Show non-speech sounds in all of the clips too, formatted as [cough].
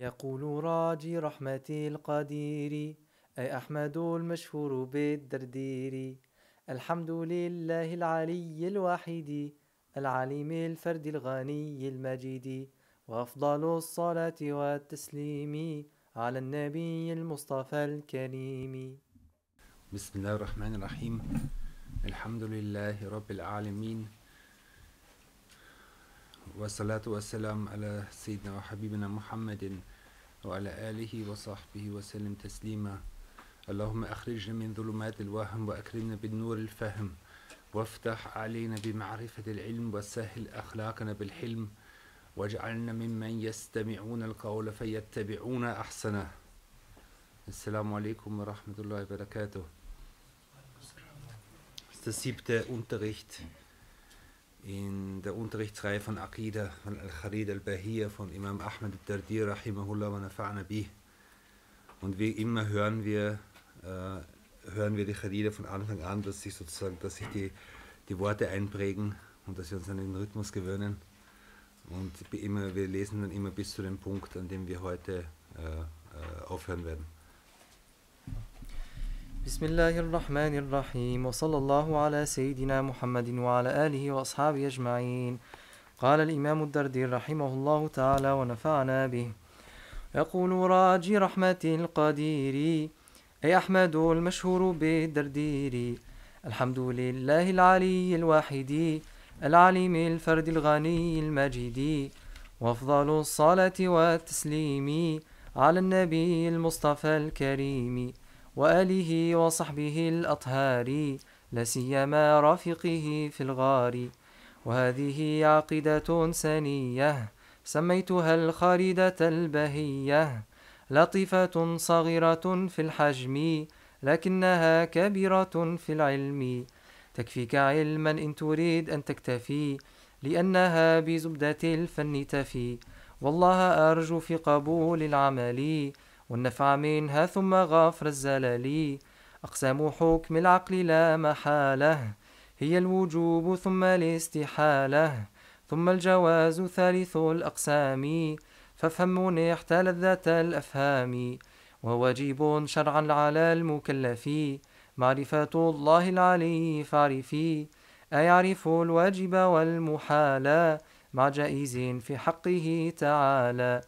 يقول راجي رحمة القدير أي أحمد المشهور بالدردير. الحمد لله العلي الواحد العليم الفرد الغني المجيد. وأفضل الصلاة والتسليم على النبي المصطفى الكريم. بسم الله الرحمن الرحيم. الحمد لله رب العالمين. والصلاة والسلام على سيدنا وحبيبنا محمد وعلى آله وصحبه وسلم تسليما. اللهم أخرجنا من ظلمات الوهم وأكرمنا بالنور الفهم. وافتح علينا بمعرفة العلم وسهل أخلاقنا بالحلم. واجعلنا ممن يستمعون القول فيتبعون أحسنه. السلام عليكم ورحمة الله وبركاته. Das siebte Unterricht? In der Unterrichtsreihe von Aqidah von Al-Kharid al-Bahiyya von Imam Ahmad al-Dardir rahimahullah wa nafa'ana bih. Und wie immer hören wir, äh, hören wir die Kharida von Anfang an, dass sich sozusagen, dass sich die, die Worte einprägen und dass wir uns an den Rhythmus gewöhnen. Und immer, wir lesen dann immer bis zu dem Punkt, an dem wir heute äh, äh, aufhören werden. بسم الله الرحمن الرحيم وصلى الله على سيدنا محمد وعلى آله وأصحابه أجمعين قال الإمام الدردي رحمه الله تعالى ونفعنا به يقول راجي رحمة القدير أي أحمد المشهور بالدردير الحمد لله العلي الواحد العليم الفرد الغني المجيد وأفضل الصلاة والتسليم على النبي المصطفى الكريم وآله وصحبه الأطهار لا سيما رافقه في الغار. وهذه عقيدة سنية سميتها الخالدة البهية. لطيفة صغيرة في الحجم لكنها كبيرة في العلم. تكفيك علما إن تريد أن تكتفي لأنها بزبدة الفن تفي. والله أرجو في قبول العمل والنفع منها ثم غفر الزلل. أقسام حكم العقل لا محالة. هي الوجوب ثم الاستحالة. ثم الجواز ثالث الأقسام. فافهم منحت لذة الأفهام. وواجب شرعا على المكلف. معرفة الله العلي فاعرفي أيعرف الواجب والمحال. مع جائز في حقه تعالى.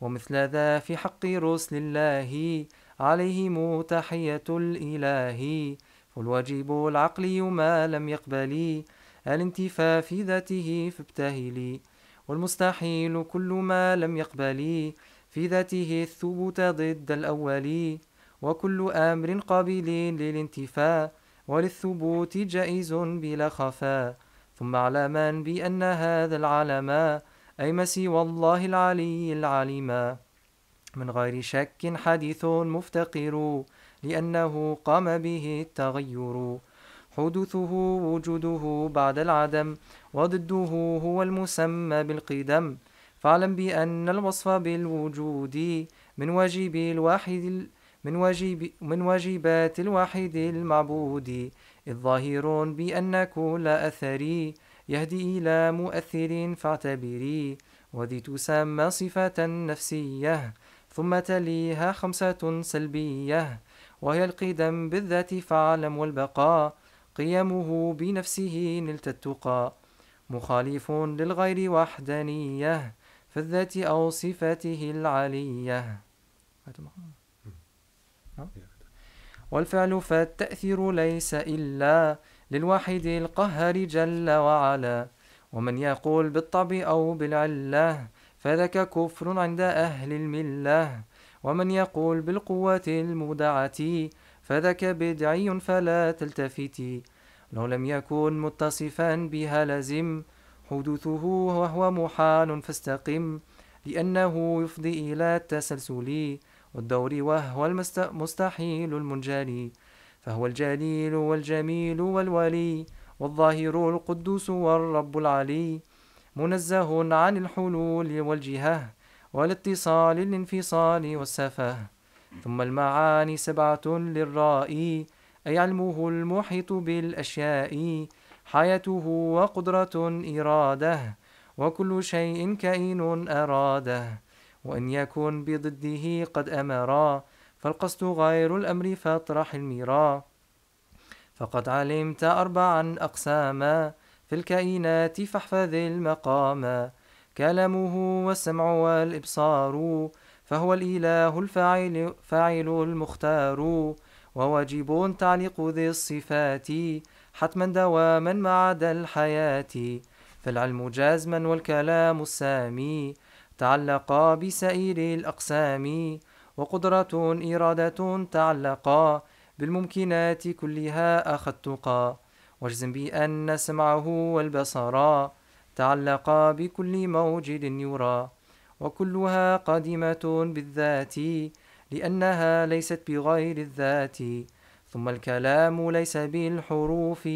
ومثل ذا في حق رسل الله. عليهم تحية الإله. فالواجب العقلي ما لم يقبل. الانتفاء في ذاته فابتهلي والمستحيل كل ما لم يقبل. في ذاته الثبوت ضد الأول. وكل أمر قابل للانتفاء. وللثبوت جائز بلا خفاء. ثم اعلما بأن هذا العالم أي مسي والله العلي العليم. من غير شك حديث مفتقر لأنه قام به التغير. حدوثه وجوده بعد العدم وضده هو المسمى بالقدم. فاعلم بأن الوصف بالوجود من واجب الواحد من واجب من واجبات الواحد المعبود. إذ ظاهر بأن كل أثر يهدي إلى مؤثر فاعتبري وذي تسمى صفة نفسية ثم تليها خمسة سلبية وهي القدم بالذات فاعلم والبقاء قيمه بنفسه نلت التقى. مخالف للغير وحدانية في الذات أو صفاته العالية. والفعل فالتأثير ليس إلا للواحد القهار جل وعلا. ومن يقول بالطبع أو بالعلة فذاك كفر عند أهل الملة. ومن يقول بالقوة المودعة فذاك بدعي فلا تلتفتي لو لم يكن متصفا بها لازم حدوثه وهو محال فاستقم. لأنه يفضي إلى التسلسل والدور وهو المستحيل المنجلي. فهو الجليل والجميل والولي والظاهر القدوس والرب العلي منزه عن الحلول والجهة والاتصال الانفصال والسفه. ثم المعاني سبعة للرائي أي علمه المحيط بالأشياء حياته وقدرة إرادة وكل شيء كائن أراده. وإن يكن بضده قد أمرا فالقصد غير الأمر فاطرح الميرا. فقد علمت أربعا أقساما في الكائنات فاحفظ المقام. كلامه والسمع والإبصار فهو الإله الفاعل فاعل المختار. وواجب تعليق ذي الصفات حتما دواما ما عدا الحياة. فالعلم جازما والكلام السامي تعلقا بسائر الأقسام. وقدرة إرادة تعلقا بالممكنات كلها أخذتقا واجزم بأن سمعه والبصر تعلقا بكل موجد يرى. وكلها قادمة بالذات لأنها ليست بغير الذات. ثم الكلام ليس بالحروف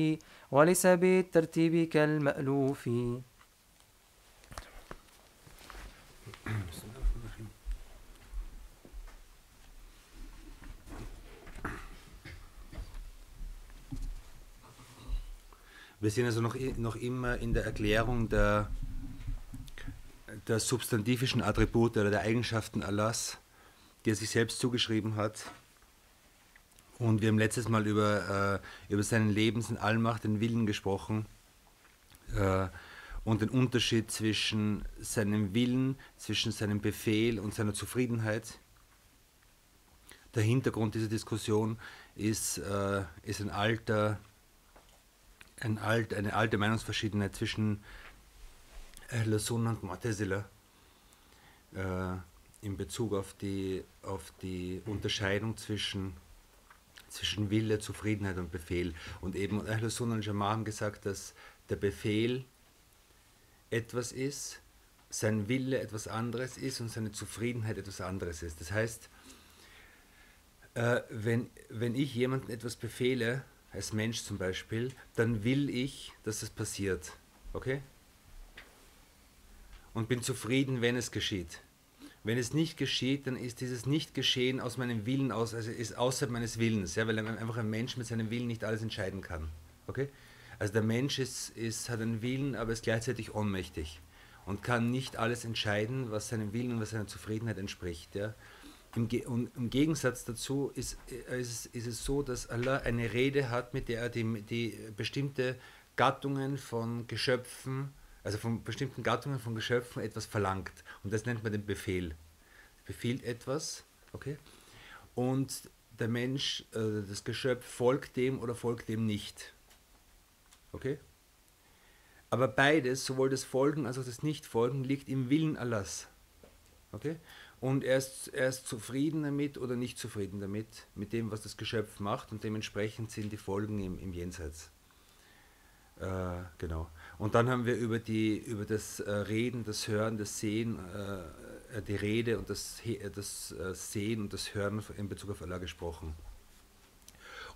وليس بالترتيب كالمألوف. Wir sind also noch, noch immer in der Erklärung der, der substantivischen Attribute oder der Eigenschaften Allahs, die er sich selbst zugeschrieben hat. Und wir haben letztes Mal über, äh, über seinen Lebens- und Allmacht, den Willen gesprochen äh, und den Unterschied zwischen seinem Willen, zwischen seinem Befehl und seiner Zufriedenheit. Der Hintergrund dieser Diskussion ist, äh, ist ein alter ein alt, eine alte Meinungsverschiedenheit zwischen Ahl Sunnah und Mu'tazila äh, in Bezug auf die, auf die Unterscheidung zwischen, zwischen Wille, Zufriedenheit und Befehl. Und eben Ahl Sunnah und Jamaa haben gesagt, dass der Befehl etwas ist, sein Wille etwas anderes ist und seine Zufriedenheit etwas anderes ist. Das heißt, äh, wenn, wenn ich jemandem etwas befehle, als Mensch zum Beispiel, dann will ich, dass es passiert. Okay? Und bin zufrieden, wenn es geschieht. Wenn es nicht geschieht, dann ist dieses Nicht-Geschehen aus meinem Willen aus, also ist außerhalb meines Willens, ja, weil einfach ein Mensch mit seinem Willen nicht alles entscheiden kann. Okay? Also der Mensch ist, ist, hat einen Willen, aber ist gleichzeitig ohnmächtig und kann nicht alles entscheiden, was seinem Willen und was seiner Zufriedenheit entspricht. Ja? Im, Ge im Gegensatz dazu ist, äh, ist, ist, es so, dass Allah eine Rede hat, mit der er die, die bestimmte Gattungen von Geschöpfen, also von bestimmten Gattungen von Geschöpfen etwas verlangt. Und das nennt man den Befehl. Befiehlt etwas, okay? Und der Mensch, äh, das Geschöpf folgt dem oder folgt dem nicht. Okay? Aber beides, sowohl das Folgen als auch das Nichtfolgen, liegt im Willen Allahs. Okay? Und er ist, er ist zufrieden damit oder nicht zufrieden damit, mit dem, was das Geschöpf macht und dementsprechend sind die Folgen im, im Jenseits. Äh, genau. Und dann haben wir über, die, über das äh, Reden, das Hören, das Sehen, äh, die Rede und das, das äh, Sehen und das Hören in Bezug auf Allah gesprochen.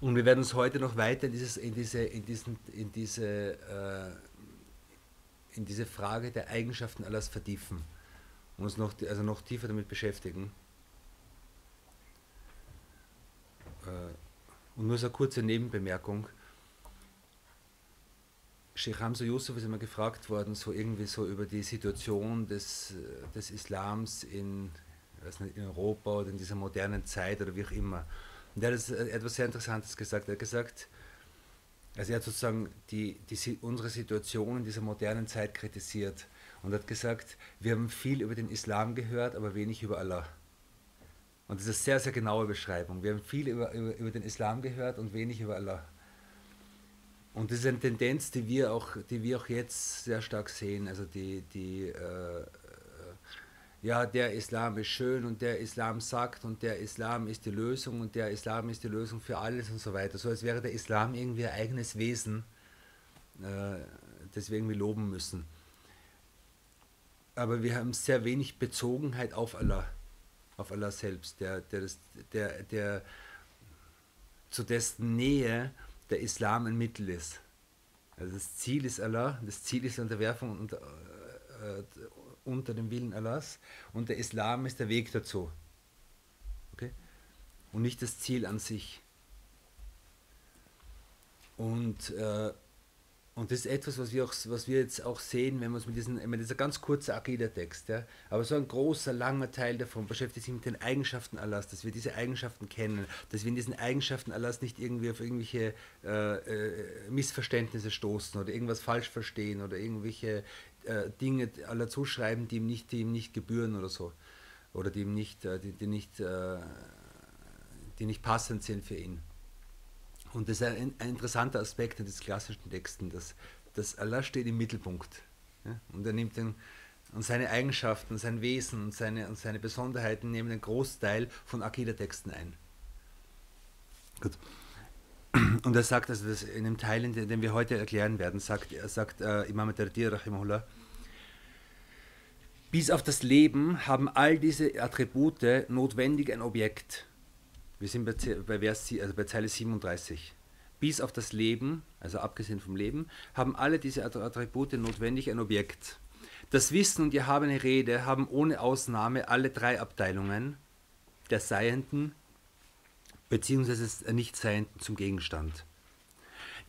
Und wir werden uns heute noch weiter in, dieses, in, diese, in, diesen, in, diese, äh, in diese Frage der Eigenschaften Allahs vertiefen und uns noch, also noch tiefer damit beschäftigen. Äh, und nur so eine kurze Nebenbemerkung. Sheikh Hamza Yusuf ist immer gefragt worden, so irgendwie so über die Situation des, des Islams in, nicht, in Europa oder in dieser modernen Zeit oder wie auch immer. Und er hat etwas sehr Interessantes gesagt. Er hat gesagt, also er hat sozusagen die, die, unsere Situation in dieser modernen Zeit kritisiert und hat gesagt, wir haben viel über den Islam gehört, aber wenig über Allah. Und das ist eine sehr, sehr genaue Beschreibung. Wir haben viel über, über, über den Islam gehört und wenig über Allah. Und das ist eine Tendenz, die wir auch, die wir auch jetzt sehr stark sehen. Also die, die äh, ja, der Islam ist schön und der Islam sagt und der Islam ist die Lösung und der Islam ist die Lösung für alles und so weiter. So als wäre der Islam irgendwie ein eigenes Wesen, äh, das wir irgendwie loben müssen aber wir haben sehr wenig Bezogenheit auf Allah, auf Allah selbst, der, der, das, der, der zu dessen Nähe der Islam ein Mittel ist. Also das Ziel ist Allah, das Ziel ist Unterwerfung unter, äh, unter dem Willen Allahs und der Islam ist der Weg dazu. Okay? Und nicht das Ziel an sich. Und, äh, und das ist etwas, was wir, auch, was wir jetzt auch sehen, wenn wir uns mit diesen, ich dieser ganz kurze Akida-Text, ja, aber so ein großer, langer Teil davon beschäftigt sich mit den Eigenschaften Allahs, dass wir diese Eigenschaften kennen, dass wir in diesen Eigenschaften Allahs nicht irgendwie auf irgendwelche äh, äh, Missverständnisse stoßen oder irgendwas falsch verstehen oder irgendwelche äh, Dinge Allah zuschreiben, die ihm, nicht, die ihm nicht gebühren oder so. Oder die ihm nicht, äh, die, die nicht, äh, die nicht passend sind für ihn. Und das ist ein, ein interessanter Aspekt des klassischen Texten, dass, dass Allah steht im Mittelpunkt. Ja? Und er nimmt den, und seine Eigenschaften, sein Wesen und seine, und seine Besonderheiten nehmen einen Großteil von Akida-Texten ein. Gut. Und er sagt, also das in dem Teil, den wir heute erklären werden, sagt, er sagt äh, Imam Dardir Rahimahullah, bis auf das Leben haben all diese Attribute notwendig ein Objekt. Wir sind bei, bei, Vers, also bei Zeile 37. Bis auf das Leben, also abgesehen vom Leben, haben alle diese Attribute notwendig ein Objekt. Das Wissen und die erhabene Rede haben ohne Ausnahme alle drei Abteilungen der Seienden bzw. Nichtseienden zum Gegenstand.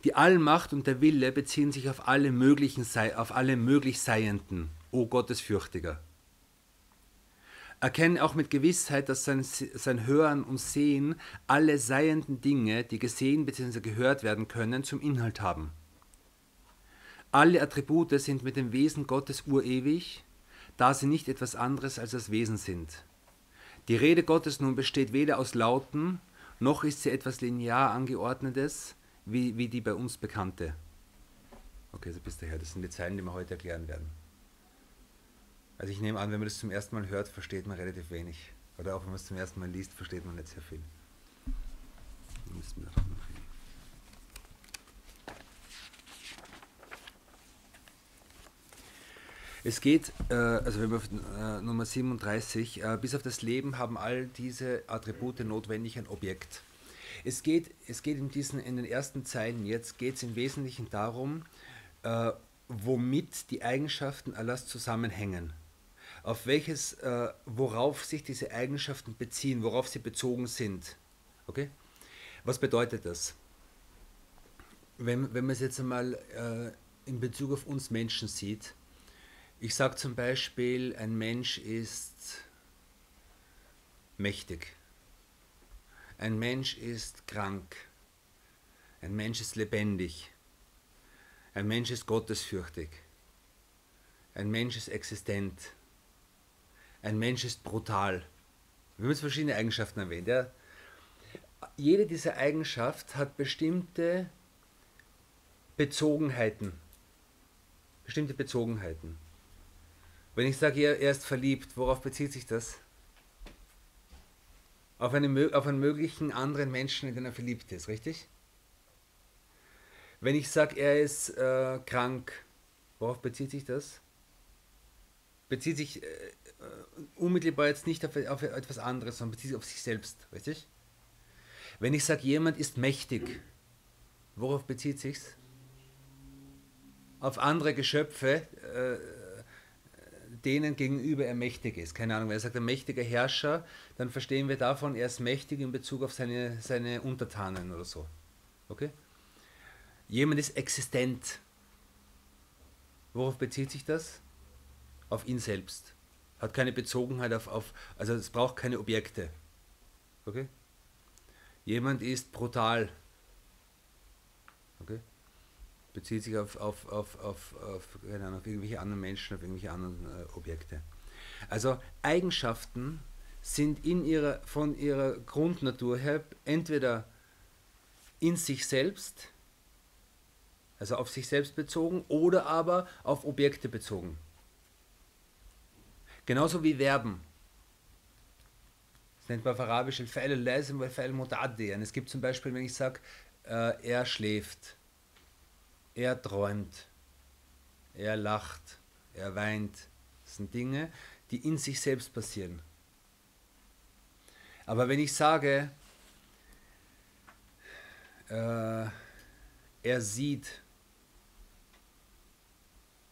Die Allmacht und der Wille beziehen sich auf alle möglichen auf alle möglich Seienden, o Gottesfürchtiger. Erkenne auch mit Gewissheit, dass sein, sein Hören und Sehen alle seienden Dinge, die gesehen bzw. gehört werden können, zum Inhalt haben. Alle Attribute sind mit dem Wesen Gottes urewig, da sie nicht etwas anderes als das Wesen sind. Die Rede Gottes nun besteht weder aus Lauten, noch ist sie etwas linear angeordnetes, wie, wie die bei uns bekannte. Okay, so bis daher, das sind die Zeilen, die wir heute erklären werden. Also ich nehme an, wenn man das zum ersten Mal hört, versteht man relativ wenig. Oder auch wenn man es zum ersten Mal liest, versteht man nicht sehr viel. Es geht, äh, also wenn wir auf äh, Nummer 37, äh, bis auf das Leben haben all diese Attribute notwendig ein Objekt. Es geht, es geht in, diesen, in den ersten Zeilen jetzt, geht es im Wesentlichen darum, womit die Eigenschaften Allahs zusammenhängen auf welches, äh, worauf sich diese Eigenschaften beziehen, worauf sie bezogen sind. Okay? Was bedeutet das? Wenn, wenn man es jetzt einmal äh, in Bezug auf uns Menschen sieht, ich sage zum Beispiel, ein Mensch ist mächtig. Ein Mensch ist krank. Ein Mensch ist lebendig. Ein Mensch ist gottesfürchtig. Ein Mensch ist existent ein Mensch ist brutal. Wir haben jetzt verschiedene Eigenschaften erwähnt. Ja? Jede dieser Eigenschaften hat bestimmte Bezogenheiten. Bestimmte Bezogenheiten. Wenn ich sage, er ist verliebt, worauf bezieht sich das? Auf, eine, auf einen möglichen anderen Menschen, in den er verliebt ist, richtig? Wenn ich sage, er ist äh, krank, worauf bezieht sich das? Bezieht sich äh, unmittelbar jetzt nicht auf, auf etwas anderes, sondern bezieht sich auf sich selbst, richtig? Wenn ich sage, jemand ist mächtig, worauf bezieht sich's? Auf andere Geschöpfe, äh, denen gegenüber er mächtig ist. Keine Ahnung, wenn er sagt, ein mächtiger Herrscher, dann verstehen wir davon, er ist mächtig in Bezug auf seine, seine Untertanen oder so. Okay? Jemand ist existent. Worauf bezieht sich das? Auf ihn selbst hat keine Bezogenheit auf, auf also es braucht keine Objekte. Okay? Jemand ist brutal. Okay? Bezieht sich auf, auf, auf, auf, auf, keine Ahnung, auf irgendwelche anderen Menschen, auf irgendwelche anderen äh, Objekte. Also Eigenschaften sind in ihrer, von ihrer Grundnatur her entweder in sich selbst, also auf sich selbst bezogen, oder aber auf Objekte bezogen. Genauso wie Verben. Das nennt man auf Arabisch al-Fa'il al-Lazim. Es gibt zum Beispiel, wenn ich sage, äh, er schläft, er träumt, er lacht, er weint. Das sind Dinge, die in sich selbst passieren. Aber wenn ich sage, äh, er sieht,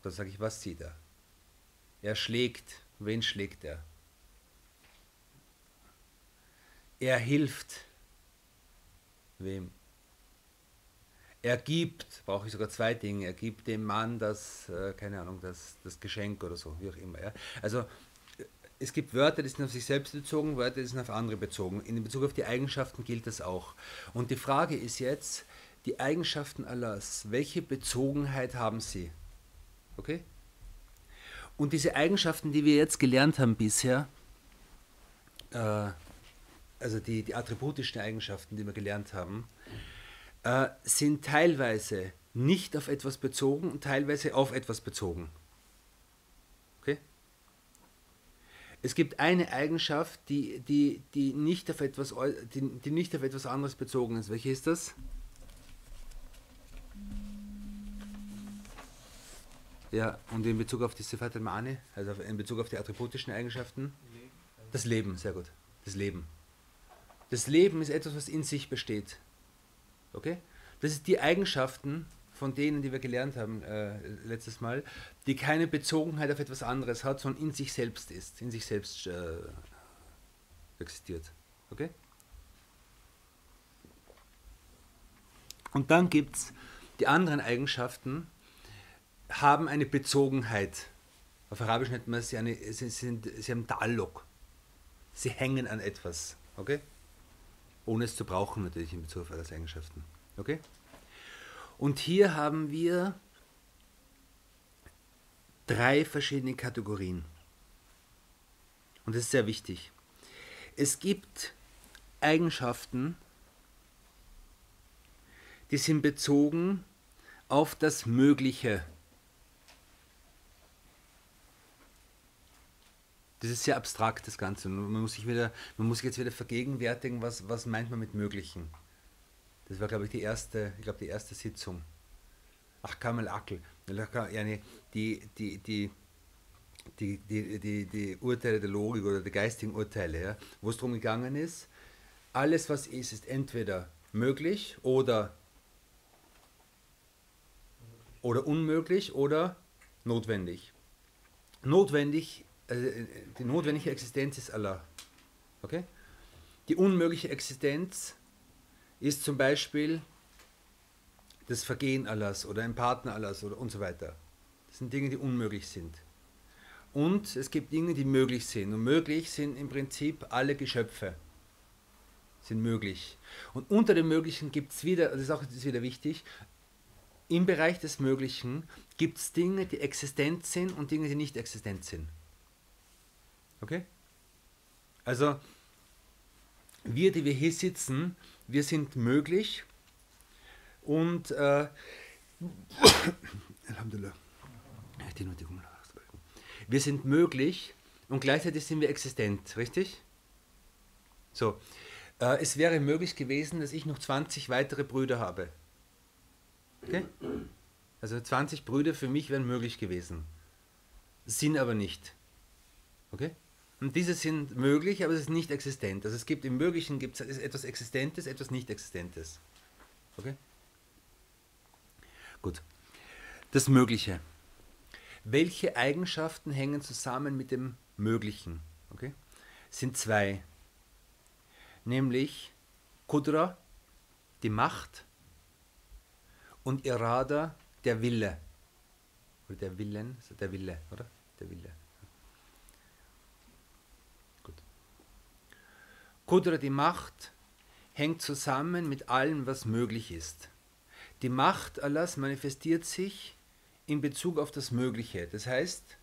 dann sage ich, was sieht er? Er schlägt, Wen schlägt er? Er hilft. Wem? er gibt, brauche ich sogar zwei Dinge, er gibt dem Mann das, äh, keine Ahnung, das, das Geschenk oder so, wie auch immer. Ja. Also es gibt Wörter, die sind auf sich selbst bezogen, Wörter, die sind auf andere bezogen. In Bezug auf die Eigenschaften gilt das auch. Und die Frage ist jetzt, die Eigenschaften Allahs, welche Bezogenheit haben sie? Okay? Und diese Eigenschaften, die wir jetzt gelernt haben bisher, äh, also die, die attributischen Eigenschaften, die wir gelernt haben, äh, sind teilweise nicht auf etwas bezogen und teilweise auf etwas bezogen. Okay? Es gibt eine Eigenschaft, die, die, die, nicht auf etwas, die, die nicht auf etwas anderes bezogen ist. Welche ist das? Ja, und in Bezug auf die Sifat al-Ma'ani, also in Bezug auf die attributischen Eigenschaften? Das Leben, sehr gut. Das Leben. Das Leben ist etwas, was in sich besteht. Okay? Das ist die Eigenschaften von denen, die wir gelernt haben äh, letztes Mal, die keine Bezogenheit auf etwas anderes hat, sondern in sich selbst ist, in sich selbst äh, existiert. Okay? Und dann gibt es die anderen Eigenschaften, haben eine Bezogenheit. Auf Arabisch nennt man sie, eine, sie, sind, sie haben Dialog. Sie hängen an etwas. Okay? Ohne es zu brauchen, natürlich in Bezug auf alles Eigenschaften. Okay? Und hier haben wir drei verschiedene Kategorien. Und das ist sehr wichtig. Es gibt Eigenschaften, die sind bezogen auf das Mögliche. Das ist sehr abstrakt, das Ganze. Man muss sich, wieder, man muss sich jetzt wieder vergegenwärtigen, was, was meint man mit Möglichen. Das war, glaube ich, die erste, ich glaube, die erste Sitzung. Ach, Kamel Akel. Die, die, die, die, die, die, die Urteile der Logik oder die geistigen Urteile, ja, wo es darum gegangen ist, alles, was ist, ist entweder möglich oder, oder unmöglich oder notwendig. Notwendig, also die notwendige Existenz ist Allah. Okay? Die unmögliche Existenz ist zum Beispiel das Vergehen Allahs oder ein Partner Allahs oder und so weiter. Das sind Dinge, die unmöglich sind. Und es gibt Dinge, die möglich sind. Und möglich sind im Prinzip alle Geschöpfe. Sind möglich. Und unter dem Möglichen gibt es wieder, das ist auch das ist wieder wichtig, im Bereich des Möglichen gibt es Dinge, die existent sind und Dinge, die nicht existent sind. Okay? Also, wir, die wir hier sitzen, wir sind möglich und äh, [coughs] wir sind möglich und gleichzeitig sind wir existent, richtig? So, äh, es wäre möglich gewesen, dass ich noch 20 weitere Brüder habe. Okay? Also 20 Brüder für mich wären möglich gewesen. Sind aber nicht. Okay? Und diese sind möglich, aber es ist nicht existent. Also es gibt im Möglichen gibt es etwas Existentes, etwas Nicht-Existentes. Okay? Gut. Das Mögliche. Welche Eigenschaften hängen zusammen mit dem Möglichen? Okay? Sind zwei. Nämlich Kudra, die Macht, und Irada, der Wille. Oder der Willen, der Wille, oder? Der Wille. Kudra, die Macht, hängt zusammen mit allem, was möglich ist. Die Macht Allahs manifestiert sich in Bezug auf das Mögliche, das heißt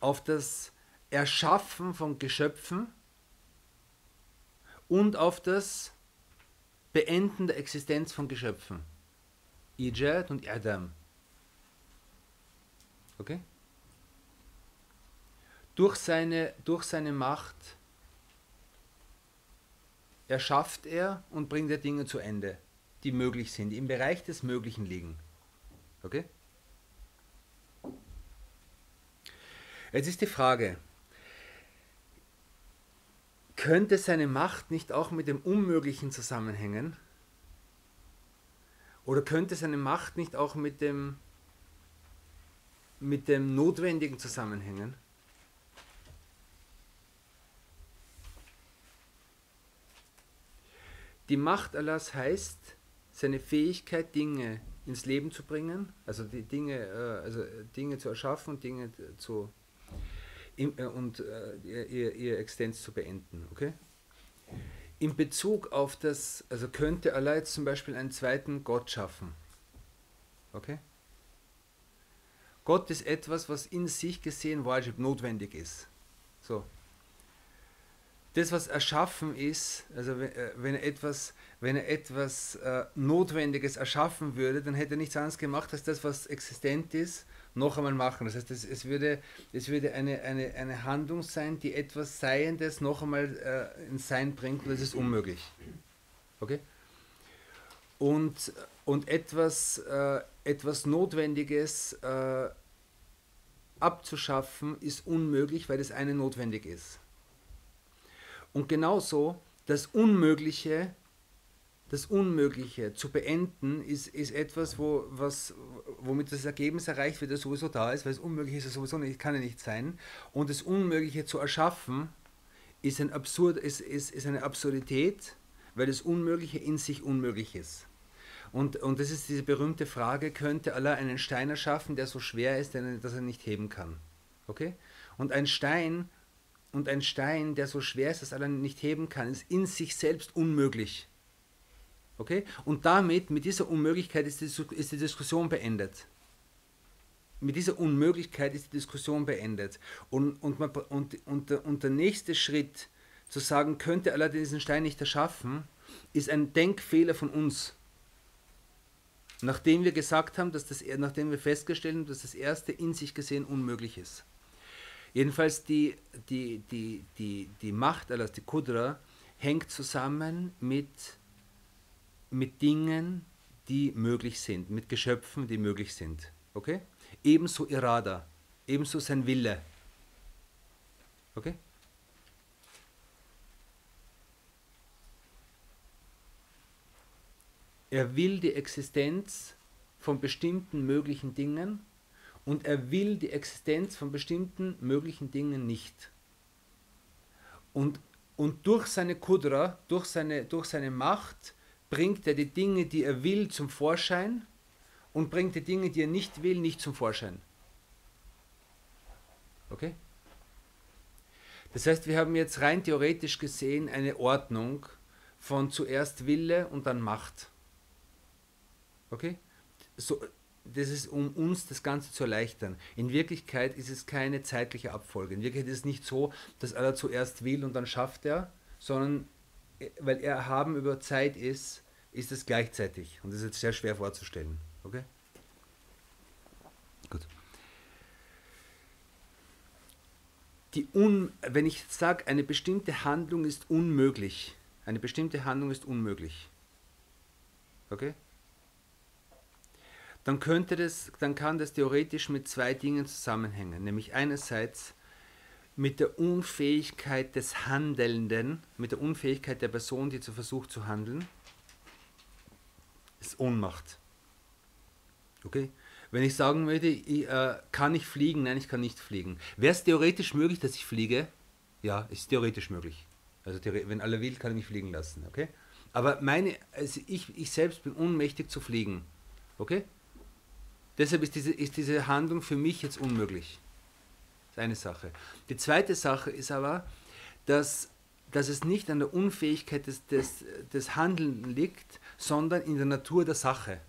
auf das Erschaffen von Geschöpfen und auf das Beenden der Existenz von Geschöpfen. Ijad und Adam. Okay? Durch seine, durch seine Macht erschafft er und bringt er Dinge zu Ende, die möglich sind, die im Bereich des Möglichen liegen. Okay? Jetzt ist die Frage, könnte seine Macht nicht auch mit dem Unmöglichen zusammenhängen? Oder könnte seine Macht nicht auch mit dem, mit dem Notwendigen zusammenhängen? Die Macht Allahs heißt seine Fähigkeit, Dinge ins Leben zu bringen, also die Dinge, äh, also Dinge zu erschaffen und Dinge zu äh, und äh, ihr, ihr Existenz zu beenden. Okay? In Bezug auf das, also könnte Allah jetzt zum Beispiel einen zweiten Gott schaffen. Okay? Gott ist etwas, was in sich gesehen wajib notwendig ist. So. Das, was erschaffen ist, also wenn, äh, wenn er etwas, wenn er etwas äh, Notwendiges erschaffen würde, dann hätte er nichts anderes gemacht, als das, was existent ist, noch einmal machen. Das heißt, es, es würde, es würde eine, eine, eine Handlung sein, die etwas Seiendes noch einmal äh, ins Sein bringt und das ist unmöglich. Okay? Und, und etwas, äh, etwas Notwendiges äh, abzuschaffen ist unmöglich, weil das eine notwendig ist. Und genauso das Unmögliche das Unmögliche zu beenden, ist, ist etwas, wo, was, womit das Ergebnis erreicht wird, das sowieso da ist, weil das Unmögliche ist sowieso nicht, kann ja nicht sein. Und das Unmögliche zu erschaffen, ist, ein Absurd, ist, ist, ist eine Absurdität, weil das Unmögliche in sich unmöglich ist. Und, und das ist diese berühmte Frage, könnte Allah einen Stein erschaffen, der so schwer ist, dass er nicht heben kann? Okay? Und ein Stein, und ein Stein, der so schwer ist, dass Allah nicht heben kann, ist in sich selbst unmöglich. Okay? Und damit, mit dieser Unmöglichkeit ist die, ist die Diskussion beendet. Mit dieser Unmöglichkeit ist die Diskussion beendet. Und, und, man, und, und, der, und der nächste Schritt, zu sagen, könnte Allah diesen Stein nicht erschaffen, ist ein Denkfehler von uns. Nachdem wir gesagt haben, dass das, nachdem wir festgestellt haben, dass das erste in sich gesehen unmöglich ist. Jedenfalls die, die, die, die, die Macht Allahs, die Kudra, hängt zusammen mit mit Dingen, die möglich sind, mit Geschöpfen, die möglich sind. Okay? Ebenso Irada, ebenso sein Wille. Okay? Er will die Existenz von bestimmten möglichen Dingen und er will die Existenz von bestimmten möglichen Dingen nicht. Und, und durch seine Kudra, durch seine, durch seine Macht, bringt er die Dinge, die er will, zum Vorschein und bringt die Dinge, die er nicht will, nicht zum Vorschein. Okay? Das heißt, wir haben jetzt rein theoretisch gesehen eine Ordnung von zuerst Wille und dann Macht. Okay? So, das ist, um uns das Ganze zu erleichtern. In Wirklichkeit ist es keine zeitliche Abfolge. In Wirklichkeit ist es nicht so, dass Allah zuerst will und dann schafft er, sondern weil er haben über Zeit ist, ist es gleichzeitig. Und das ist jetzt sehr schwer vorzustellen. Okay? Gut. Die un, wenn ich sage, eine bestimmte Handlung ist unmöglich, eine bestimmte Handlung ist unmöglich. Okay? Dann könnte das, dann kann das theoretisch mit zwei Dingen zusammenhängen, nämlich einerseits mit der Unfähigkeit des Handelnden, mit der Unfähigkeit der Person, die zu versucht zu handeln, ist Ohnmacht. Okay? Wenn ich sagen würde, ich, äh, kann ich fliegen? Nein, ich kann nicht fliegen. Wäre es theoretisch möglich, dass ich fliege? Ja, ist theoretisch möglich. Also wenn alle will, kann ich mich fliegen lassen. Okay? Aber meine, also ich, ich selbst bin unmächtig zu fliegen. Okay? Deshalb ist diese, ist diese Handlung für mich jetzt unmöglich. Das ist eine Sache. Die zweite Sache ist aber, dass, dass es nicht an der Unfähigkeit des, des, des Handeln liegt, sondern in der Natur der Sache.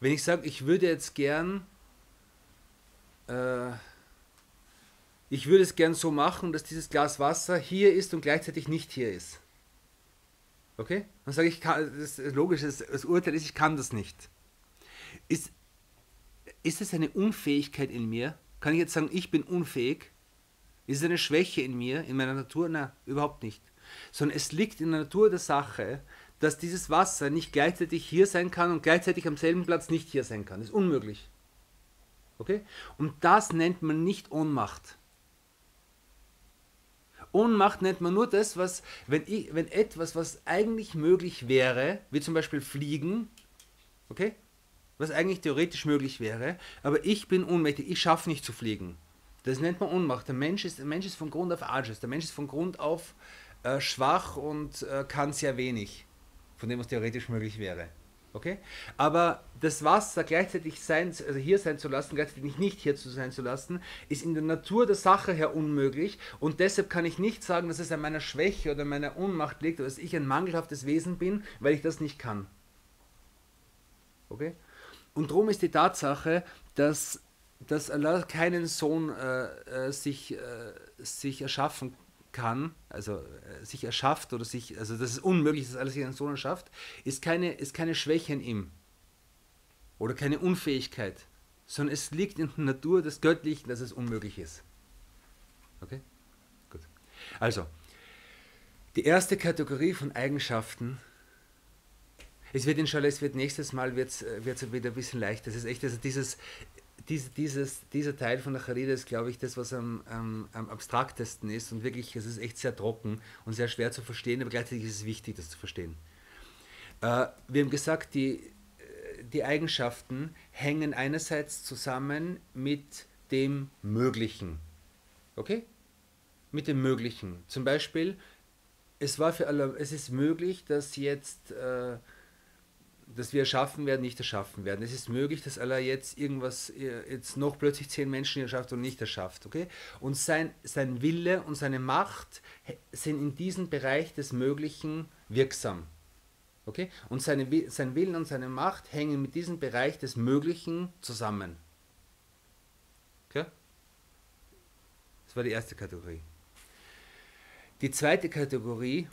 Wenn ich sage, ich würde jetzt gern, äh, ich würde es gern so machen, dass dieses Glas Wasser hier ist und gleichzeitig nicht hier ist. Okay? Dann sage ich, das ist logisch, das, das Urteil ist, ich kann das nicht. Ist, ist es eine Unfähigkeit in mir? Kann ich jetzt sagen, ich bin unfähig? Ist es eine Schwäche in mir, in meiner Natur? Nein, überhaupt nicht. Sondern es liegt in der Natur der Sache, dass dieses Wasser nicht gleichzeitig hier sein kann und gleichzeitig am selben Platz nicht hier sein kann. Das ist unmöglich. Okay? Und das nennt man nicht Ohnmacht. Ohnmacht nennt man nur das, was, wenn, ich, wenn etwas, was eigentlich möglich wäre, wie zum Beispiel Fliegen, okay? Was eigentlich theoretisch möglich wäre, aber ich bin ohnmächtig, ich schaffe nicht zu fliegen. Das nennt man Ohnmacht. Der Mensch ist, der Mensch ist von Grund auf Arges, der Mensch ist von Grund auf äh, schwach und äh, kann sehr wenig. von dem, was theoretisch möglich wäre. Okay? Aber das Wasser gleichzeitig sein, also hier sein zu lassen, gleichzeitig nicht hier zu sein zu lassen, ist in der Natur der Sache her unmöglich. Und deshalb kann ich nicht sagen, dass es an meiner Schwäche oder meiner Ohnmacht liegt oder dass ich ein mangelhaftes Wesen bin, weil ich das nicht kann. Okay? Und darum ist die Tatsache, dass, dass Allah keinen Sohn äh, äh, sich, äh, sich erschaffen kann, also äh, sich erschafft oder sich, also dass es unmöglich ist, dass alles sich einen Sohn erschafft, ist keine, ist keine Schwäche in ihm oder keine Unfähigkeit, sondern es liegt in der Natur des Göttlichen, dass es unmöglich ist. Okay? Gut. Also, die erste Kategorie von Eigenschaften, es wird inshallah, es wird nächstes Mal wird's, äh, wird's wieder ein bisschen leichter. Es ist echt, also dieses, dies, dieses, dieser Teil von der Charida ist, glaube ich, das, was am, am, am, abstraktesten ist und wirklich, es ist echt sehr trocken und sehr schwer zu verstehen, aber gleichzeitig ist es wichtig, das zu verstehen. Äh, wir haben gesagt, die, äh, die Eigenschaften hängen einerseits zusammen mit dem Möglichen. Okay? Mit dem Möglichen. Zum Beispiel, es, war für alle, es ist möglich, dass jetzt... Äh, dass wir erschaffen werden, nicht erschaffen werden. Es ist möglich, dass Allah jetzt irgendwas, äh, jetzt noch plötzlich zehn Menschen erschafft und nicht erschafft. Okay? Und sein, sein Wille und seine Macht sind in diesem Bereich des Möglichen wirksam. Okay? Und seine, sein Willen und seine Macht hängen mit diesem Bereich des Möglichen zusammen. Okay? Das war die erste Kategorie. Die zweite Kategorie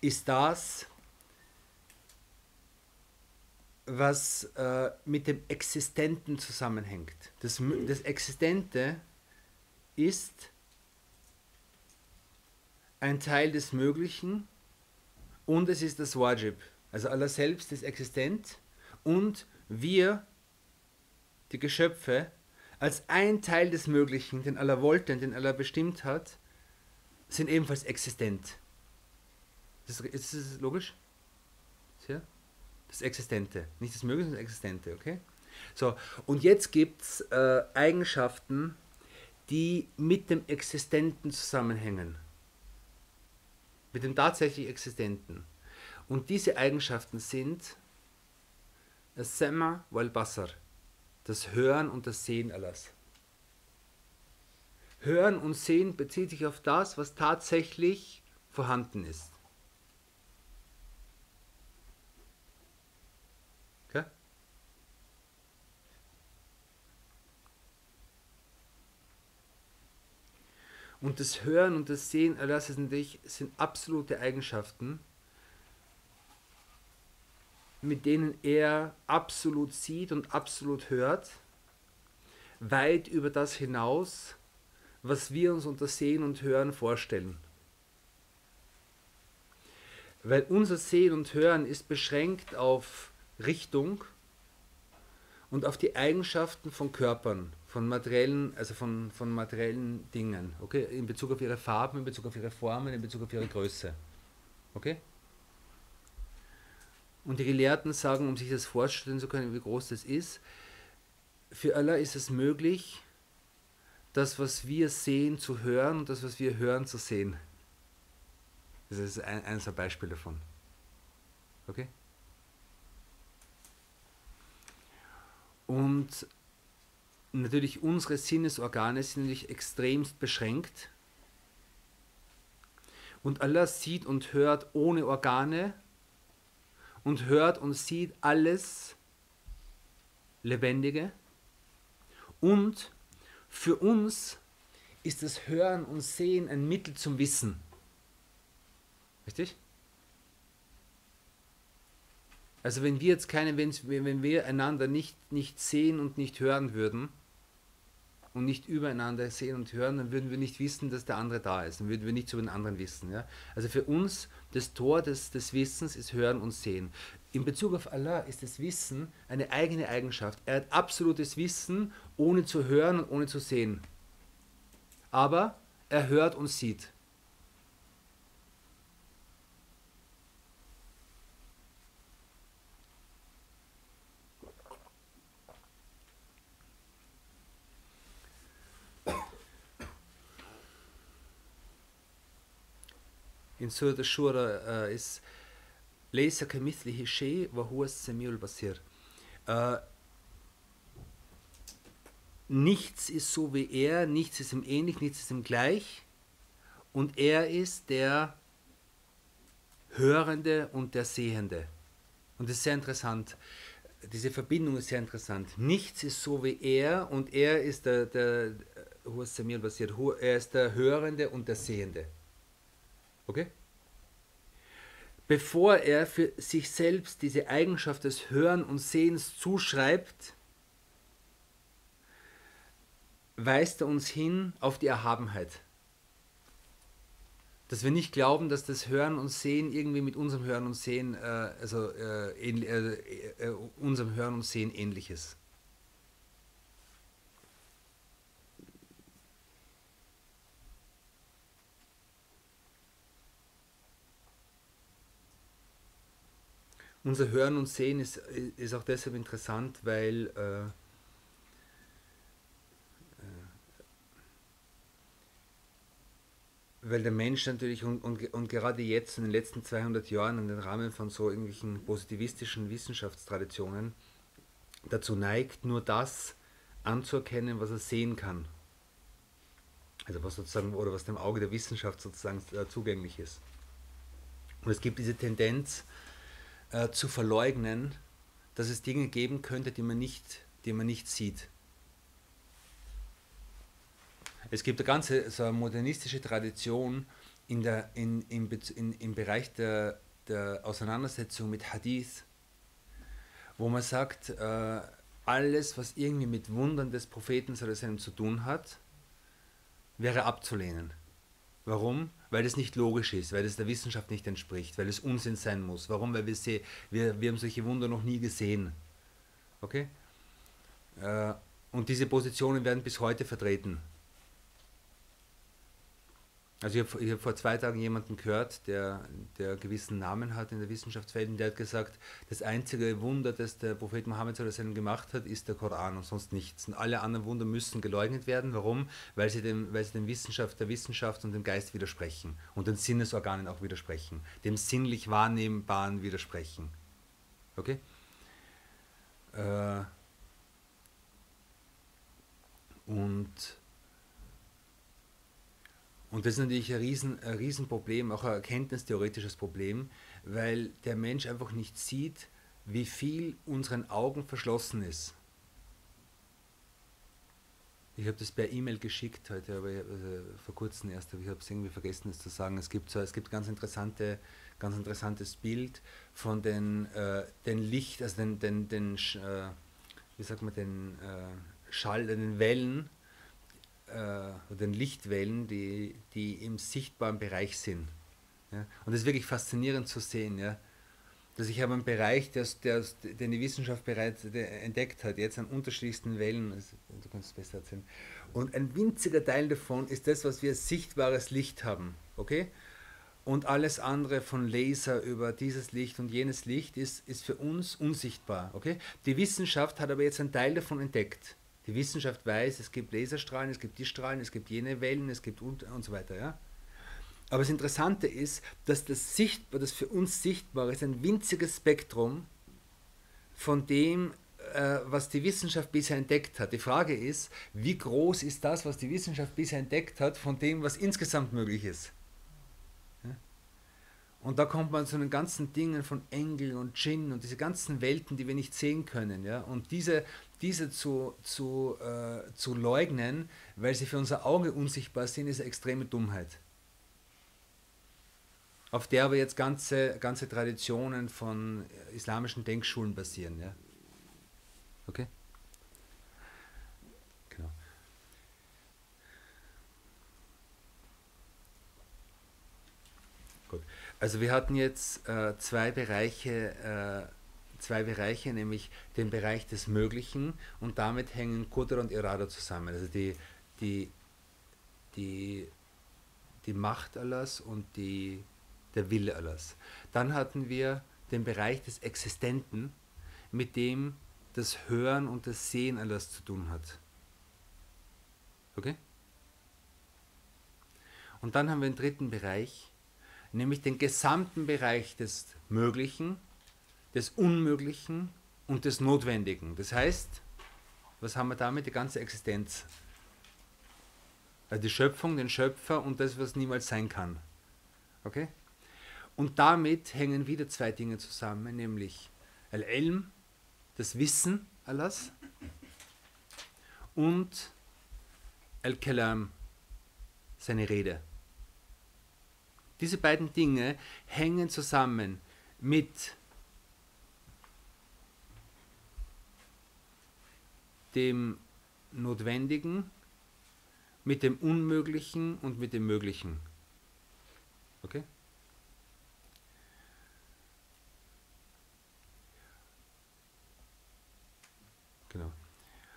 ist das, was äh, mit dem Existenten zusammenhängt. Das, das Existente ist ein Teil des Möglichen und es ist das Wajib. Also Allah selbst ist existent und wir, die Geschöpfe, als ein Teil des Möglichen, den Allah wollte, den Allah bestimmt hat, sind ebenfalls existent. Ist das, ist das logisch? Sehr? Das Existente. Nicht das Mögliche, sondern das Existente, okay? So, und jetzt gibt es äh, Eigenschaften, die mit dem Existenten zusammenhängen. Mit dem tatsächlich Existenten. Und diese Eigenschaften sind As-Sama wal Basar. Das Hören und das Sehen Allahs. Hören und Sehen bezieht sich auf das, was tatsächlich vorhanden ist. Und das Hören und das Sehen, das sind, sind absolute Eigenschaften, mit denen er absolut sieht und absolut hört, weit über das hinaus, was wir uns unter Sehen und Hören vorstellen. Weil unser Sehen und Hören ist beschränkt auf Richtung und auf die Eigenschaften von Körpern von materiellen, also von, von materiellen Dingen, okay, in Bezug auf ihre Farben, in Bezug auf ihre Formen, in Bezug auf ihre Größe. Okay? Und die Gelehrten sagen, um sich das vorstellen zu können, wie groß das ist, für Allah ist es möglich, das, was wir sehen, zu hören und das, was wir hören, zu sehen. Das ist ein, eines der davon. Okay? Und natürlich unsere Sinnesorgane sind natürlich extremst beschränkt. Und Allah sieht und hört ohne Organe und hört und sieht alles Lebendige. Und für uns ist das Hören und Sehen ein Mittel zum Wissen. Richtig? Also wenn wir jetzt keine, wenn, wir einander nicht, nicht sehen und nicht hören würden, und nicht übereinander sehen und hören, dann würden wir nicht wissen, dass der andere da ist. Dann würden wir nichts über den anderen wissen. Ja? Also für uns das Tor des, des Wissens ist Hören und Sehen. In Bezug auf Allah ist das Wissen eine eigene Eigenschaft. Er hat absolutes Wissen, ohne zu hören und ohne zu sehen. Aber er hört und sieht. in Surah Shura äh, ist, ليس كمثله شيء وهو السميع البصير. Äh, nichts ist so wie er, nichts ist ihm ähnlich, nichts ist ihm gleich. Und er ist der Hörende und der Sehende. Und das ist sehr interessant. Diese Verbindung ist sehr interessant. Nichts ist so wie er und er ist der, der er ist der Hörende und der Sehende. Okay? Bevor er für sich selbst diese Eigenschaft des Hören und Sehens zuschreibt, weist er uns hin auf die Erhabenheit. Dass wir nicht glauben, dass das Hören und Sehen irgendwie mit unserem Hören und Sehen, äh, also äh, äh, äh, unserem Hören und Sehen ähnlich ist. Unser Hören und Sehen ist, ist auch deshalb interessant, weil äh, weil der Mensch natürlich und, und, und gerade jetzt in den letzten 200 Jahren in den Rahmen von so irgendwelchen positivistischen Wissenschaftstraditionen dazu neigt, nur das anzuerkennen, was er sehen kann. Also was sozusagen, oder was dem Auge der Wissenschaft sozusagen äh, zugänglich ist. Und es gibt diese Tendenz äh, zu verleugnen, dass es Dinge geben könnte, die man nicht, die man nicht sieht. Es gibt eine ganze so eine modernistische Tradition in der, in, in, in, im Bereich der, der Auseinandersetzung mit Hadith, wo man sagt, äh, alles, was irgendwie mit Wundern des Propheten zu tun hat, wäre abzulehnen. Warum? Weil es nicht logisch ist, weil es der Wissenschaft nicht entspricht, weil es Unsinn sein muss. Warum? Weil wir, sehen, wir, wir haben solche Wunder noch nie gesehen. Okay? Äh, und diese Positionen werden bis heute vertreten. Also ich habe hab vor zwei Tagen jemanden gehört, der, der gewissen Namen hat in der Wissenschaftswelt und der hat gesagt, das einzige Wunder, das der Prophet Mohammed gemacht hat, ist der Koran und sonst nichts. Und alle anderen Wunder müssen geleugnet werden. Warum? Weil sie dem, weil sie dem Wissenschaft, der Wissenschaft und dem Geist widersprechen und den Sinnesorganen auch widersprechen, dem sinnlich Wahrnehmbaren widersprechen. Okay? Äh, und und das ist natürlich ein, Riesen, ein Riesenproblem, auch ein erkenntnistheoretisches Problem, weil der Mensch einfach nicht sieht, wie viel unseren Augen verschlossen ist. Ich habe das per E-Mail geschickt heute, aber also vor kurzem erst, aber ich habe es irgendwie vergessen, es zu sagen. Es gibt so, es gibt ganz interessante, ganz interessantes Bild von den, äh, den Licht, also den, den, den äh, wie sagt man, den äh, Schall, den Wellen äh, den Lichtwellen, die, die im sichtbaren Bereich sind. Ja? Und das ist wirklich faszinierend zu sehen. Ja? Dass ich habe einen Bereich, der, der, den die Wissenschaft bereits entdeckt hat, jetzt an unterschiedlichsten Wellen, also, du kannst es besser erzählen. Und ein winziger Teil davon ist das, was wir sichtbares Licht haben. Okay? Und alles andere von Laser über dieses Licht und jenes Licht ist, ist für uns unsichtbar. Okay? Die Wissenschaft hat aber jetzt einen Teil davon entdeckt. Die Wissenschaft weiß, es gibt Laserstrahlen, es gibt die Strahlen, es gibt jene Wellen, es gibt und, und so weiter. Ja? Aber das Interessante ist, dass das, Sichtbar, das für uns Sichtbare ist ein winziges Spektrum von dem, äh, was die Wissenschaft bisher entdeckt hat. Die Frage ist, wie groß ist das, was die Wissenschaft bisher entdeckt hat, von dem, was insgesamt möglich ist? Und da kommt man zu den ganzen Dingen von Engel und Djinn und diese ganzen Welten, die wir nicht sehen können. Ja? Und diese, diese zu, zu, äh, zu leugnen, weil sie für unser Auge unsichtbar sind, ist eine extreme Dummheit. Auf der aber jetzt ganze, ganze Traditionen von islamischen Denkschulen basieren. Ja? Okay? Also wir hatten jetzt äh, zwei Bereiche, äh, zwei Bereiche, nämlich den Bereich des Möglichen und damit hängen Qudra und Irada zusammen. Also die, die, die, die Macht Allahs und die, der Wille Allahs. Dann hatten wir den Bereich des Existenten, mit dem das Hören und das Sehen Allahs zu tun hat. Okay? Und dann haben wir einen dritten Bereich, nämlich den gesamten Bereich des Möglichen, des Unmöglichen und des Notwendigen. Das heißt, was haben wir damit? Die ganze Existenz. Also die Schöpfung, den Schöpfer und das, was niemals sein kann. Okay? Und damit hängen wieder zwei Dinge zusammen, nämlich Al-Ilm, das Wissen Allahs, und Al-Kalam, seine Rede. Diese beiden Dinge hängen zusammen mit dem Notwendigen, mit dem Unmöglichen und mit dem Möglichen. Okay? Genau.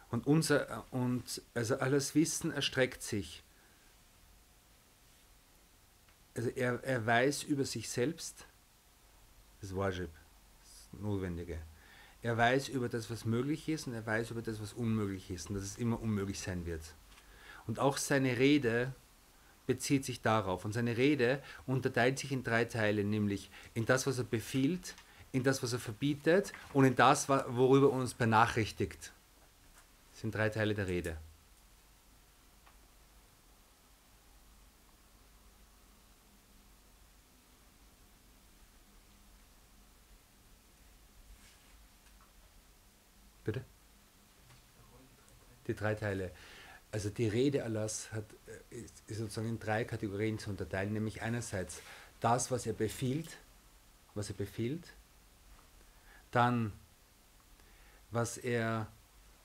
Und unser und also alles Wissen erstreckt sich. Also er, er weiß über sich selbst, das Wajib, das Notwendige. Er weiß über das, was möglich ist und er weiß über das, was unmöglich ist und dass es immer unmöglich sein wird. Und auch seine Rede bezieht sich darauf. Und seine Rede unterteilt sich in drei Teile, nämlich in das, was er befiehlt, in das, was er verbietet und in das, worüber er uns benachrichtigt. Das sind drei Teile der Rede. Die drei Teile. Also die Rede Allahs hat, äh, ist, ist sozusagen in drei Kategorien zu unterteilen, nämlich einerseits das, was er befiehlt, was er befiehlt, dann was er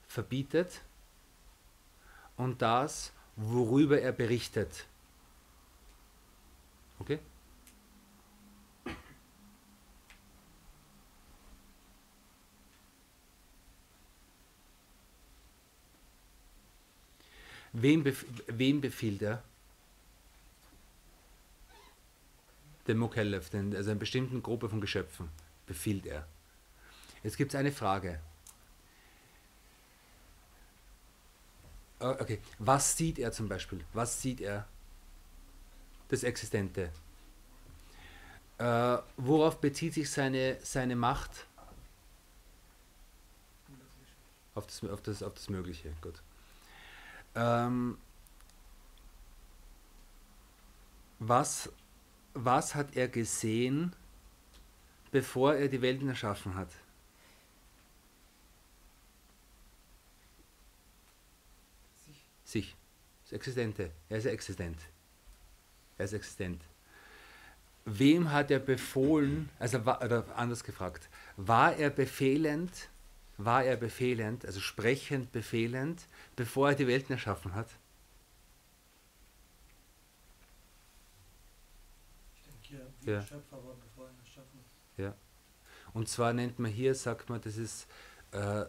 verbietet und das, worüber er berichtet. Okay? Wem, bef wem befiehlt er? Den Mukellef, den, also einer bestimmten Gruppe von Geschöpfen befiehlt er. Jetzt gibt es eine Frage. Ah, okay, was sieht er zum Beispiel? Was sieht er? Das Existente. Äh, worauf bezieht sich seine, seine Macht? Auf das, auf das, auf das Mögliche, gut. Ähm, was, was hat er gesehen, bevor er die Welten erschaffen hat? Sich. Sich. Das Existente. Er ist existent. Er ist existent. Wem hat er befohlen, also oder anders gefragt, war er befehlend war er befehlend, also sprechend befehlend, bevor er die Welten erschaffen hat? Ich denke, ja, wie ja. Schöpfer war, bevor er ihn erschaffen hat. Ja. Und zwar nennt man hier, sagt man, das ist äh,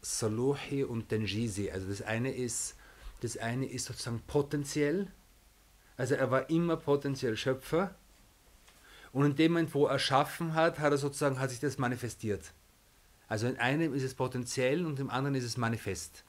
Saluhi und Tenjisi. Also das eine ist, das eine ist sozusagen potenziell, also er war immer potenziell Schöpfer. Und in dem Moment, wo er erschaffen hat, hat er sozusagen, hat sich das manifestiert. Also in einem ist es potenziell und im anderen ist es manifest.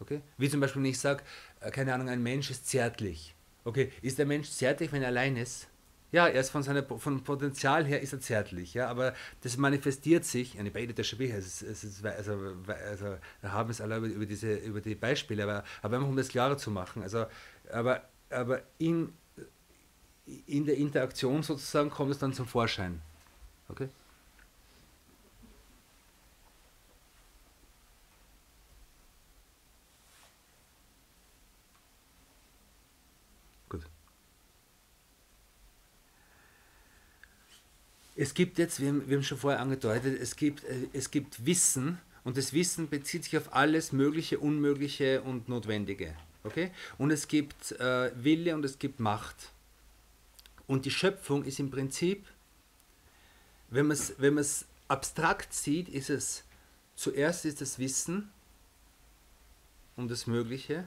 Okay? Wie zum Beispiel, wenn ich sage, äh, keine Ahnung, ein Mensch ist zärtlich. Okay, ist der Mensch zärtlich, wenn er allein ist? Ja, er ist von seinem von Potenzial her ist er zärtlich, ja, aber das manifestiert sich, eine beide der ist, also, also, wir haben es alle über, über, diese, über die Beispiele, aber, aber einfach um das klarer zu machen, also, aber, aber in, in der Interaktion sozusagen kommt es dann zum Vorschein. Okay? Es gibt jetzt, wir haben, wir haben schon vorher angedeutet, es gibt, äh, es gibt Wissen und das Wissen bezieht sich auf alles Mögliche, Unmögliche und Notwendige. Okay? Und es gibt äh, Wille und es gibt Macht. Und die Schöpfung ist im Prinzip, wenn man es wenn abstrakt sieht, ist es zuerst ist das Wissen um das Mögliche,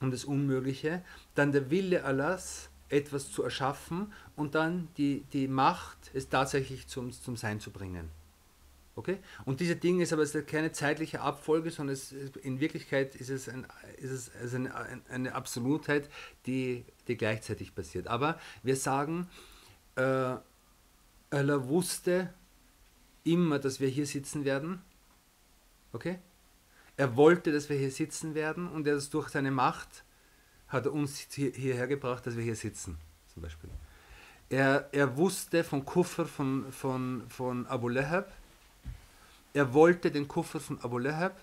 um das Unmögliche, dann der Wille Allahs etwas zu erschaffen und dann die, die Macht, es tatsächlich zum, zum Sein zu bringen. Okay? Und diese Dinge ist aber keine zeitliche Abfolge, sondern es, in Wirklichkeit ist es, ein, ist es also eine, eine, Absolutheit, die, die gleichzeitig passiert. Aber wir sagen, äh, Allah wusste immer, dass wir hier sitzen werden. Okay? Er wollte, dass wir hier sitzen werden und er ist durch seine Macht hat er uns hierher gebracht, dass wir hier sitzen, zum Beispiel. Er, er wusste vom Kuffer von, von, von Abu Lahab, er wollte den Kuffer von Abu Lahab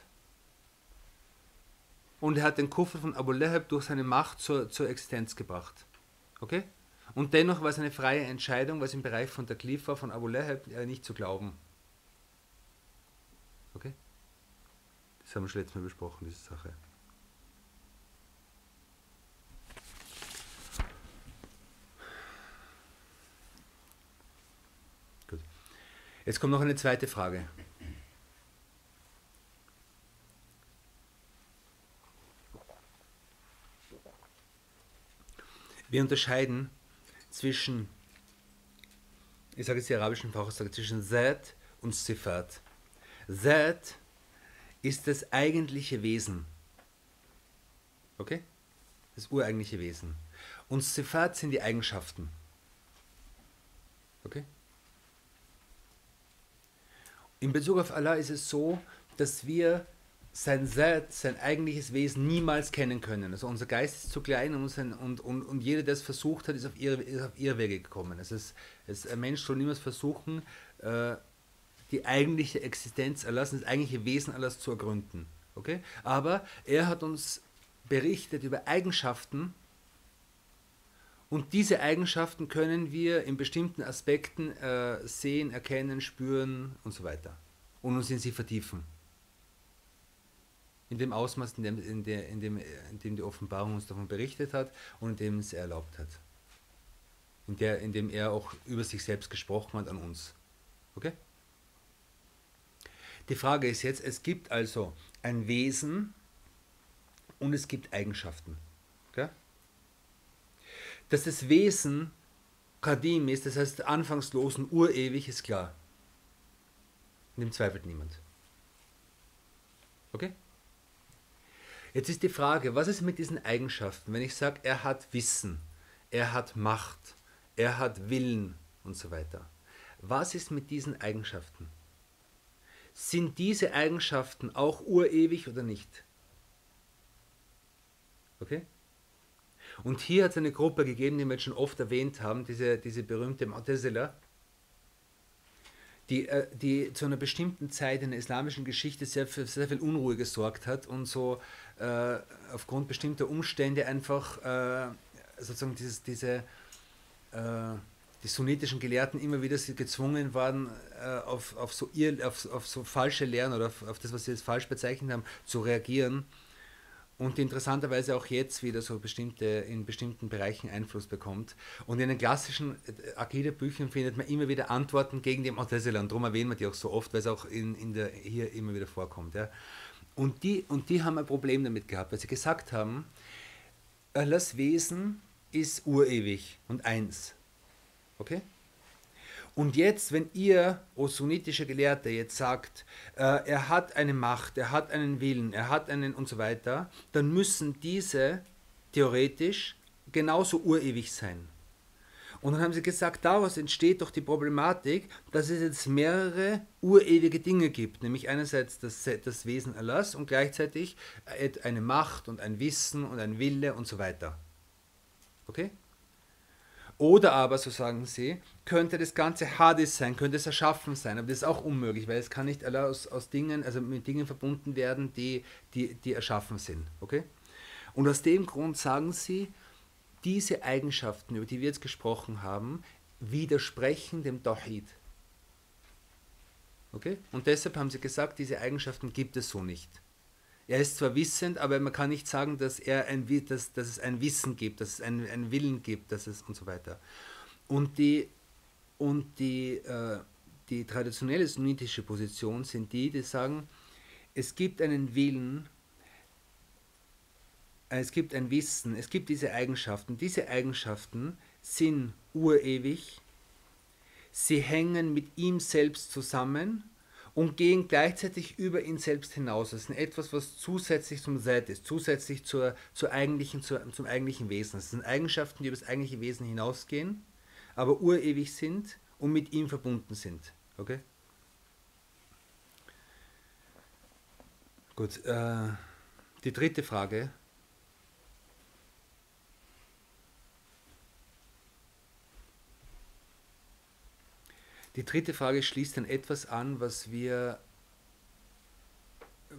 und er hat den Kuffer von Abu Lahab durch seine Macht zur, zur Existenz gebracht. Okay? Und dennoch war es eine freie Entscheidung, was im Bereich von der Klifa von Abu Lahab äh, nicht zu glauben. Okay? Das haben wir schon letztes Mal besprochen, diese Sache. Jetzt kommt noch eine zweite Frage. Wir unterscheiden zwischen, ich sage jetzt die arabischen Fachausdrücke, zwischen Zat und Sifat. Zat ist das eigentliche Wesen. Okay? Das ureigentliche Wesen. Und Sifat sind die Eigenschaften. Okay? In Bezug auf Allah ist es so, dass wir sein Seit, sein eigentliches Wesen niemals kennen können. Also unser Geist ist zu klein und, sein, und, und, und jeder, der es versucht hat, ist auf, ihre, ist auf Irrwege gekommen. Also es, es, ein Mensch soll niemals versuchen, äh, die eigentliche Existenz Allahs, das eigentliche Wesen Allahs zu ergründen. Okay? Aber er hat uns berichtet über Eigenschaften und diese Eigenschaften können wir in bestimmten Aspekten äh, sehen, erkennen, spüren und so weiter und uns in sie vertiefen in dem Ausmaß, in dem, in, der, in, dem, in dem die Offenbarung uns davon berichtet hat und in dem es er erlaubt hat. In, der, in dem er auch über sich selbst gesprochen hat an uns. Okay? Die Frage ist jetzt, es gibt also ein Wesen und es gibt Eigenschaften. Dass das Wesen Kadim ist, das heißt anfangslos und urewig, ist klar. In dem zweifelt niemand. Okay? Jetzt ist die Frage, was ist mit diesen Eigenschaften, wenn ich sage, er hat Wissen, er hat Macht, er hat Willen und so weiter. Was ist mit diesen Eigenschaften? Sind diese Eigenschaften auch urewig oder nicht? Okay? Und hier hat es eine Gruppe gegeben, die wir jetzt schon oft erwähnt haben, diese, diese berühmte Mu'tazila, die, äh, die zu einer bestimmten Zeit in der islamischen Geschichte sehr, für sehr viel Unruhe gesorgt hat und so äh, aufgrund bestimmter Umstände einfach äh, sozusagen dieses, diese äh, die sunnitischen Gelehrten immer wieder gezwungen waren, äh, auf, auf, so ir, auf, auf so falsche Lehren oder auf, auf das, was sie jetzt falsch bezeichnet haben, zu reagieren und interessanterweise auch jetzt wieder so bestimmte, in bestimmten Bereichen Einfluss bekommt. Und in den klassischen äh, Akide-Büchern findet man immer wieder Antworten gegen die Mu'tazila und darum erwähnen wir die auch so oft, weil es auch in, in der, hier immer wieder vorkommt. Ja. Und, die, und die haben ein Problem damit gehabt, weil sie gesagt haben, Allahs Wesen ist urewig und eins. Okay? Und jetzt, wenn ihr, o sunnitische Gelehrte, jetzt sagt, äh, er hat eine Macht, er hat einen Willen, er hat einen und so weiter, dann müssen diese theoretisch genauso urewig sein. Und dann haben sie gesagt, daraus entsteht doch die Problematik, dass es jetzt mehrere urewige Dinge gibt, nämlich einerseits das, das Wesen Allahs und gleichzeitig eine Macht und ein Wissen und ein Wille und so weiter. Okay? Oder aber, so sagen sie, könnte das Ganze Hadis sein, könnte es erschaffen sein, aber das ist auch unmöglich, weil es kann nicht aus, aus Dingen, also mit Dingen verbunden werden, die, die, die erschaffen sind. Okay? Und aus dem Grund sagen sie, diese Eigenschaften, über die wir jetzt gesprochen haben, widersprechen dem Tawhid. Okay? Und deshalb haben sie gesagt, diese Eigenschaften gibt es so nicht. Er ist zwar wissend, aber man kann nicht sagen, dass, er ein, dass, dass es ein Wissen gibt, dass es einen, einen Willen gibt, dass es und so weiter. Und die, und die, äh, die traditionelle sunnitische Position sind die, die sagen, es gibt einen Willen, es gibt ein Wissen, es gibt diese Eigenschaften. Diese Eigenschaften sind urewig, sie hängen mit ihm selbst zusammen und gehen gleichzeitig über ihn selbst hinaus. Das ist etwas, was zusätzlich zum Seit ist, zusätzlich zur, zur eigentlichen, zur, zum eigentlichen Wesen. Das sind Eigenschaften, die über das eigentliche Wesen hinausgehen, aber urewig sind und mit ihm verbunden sind. Okay? Gut, äh, die dritte Frage. Die dritte Frage schließt an etwas an, was wir,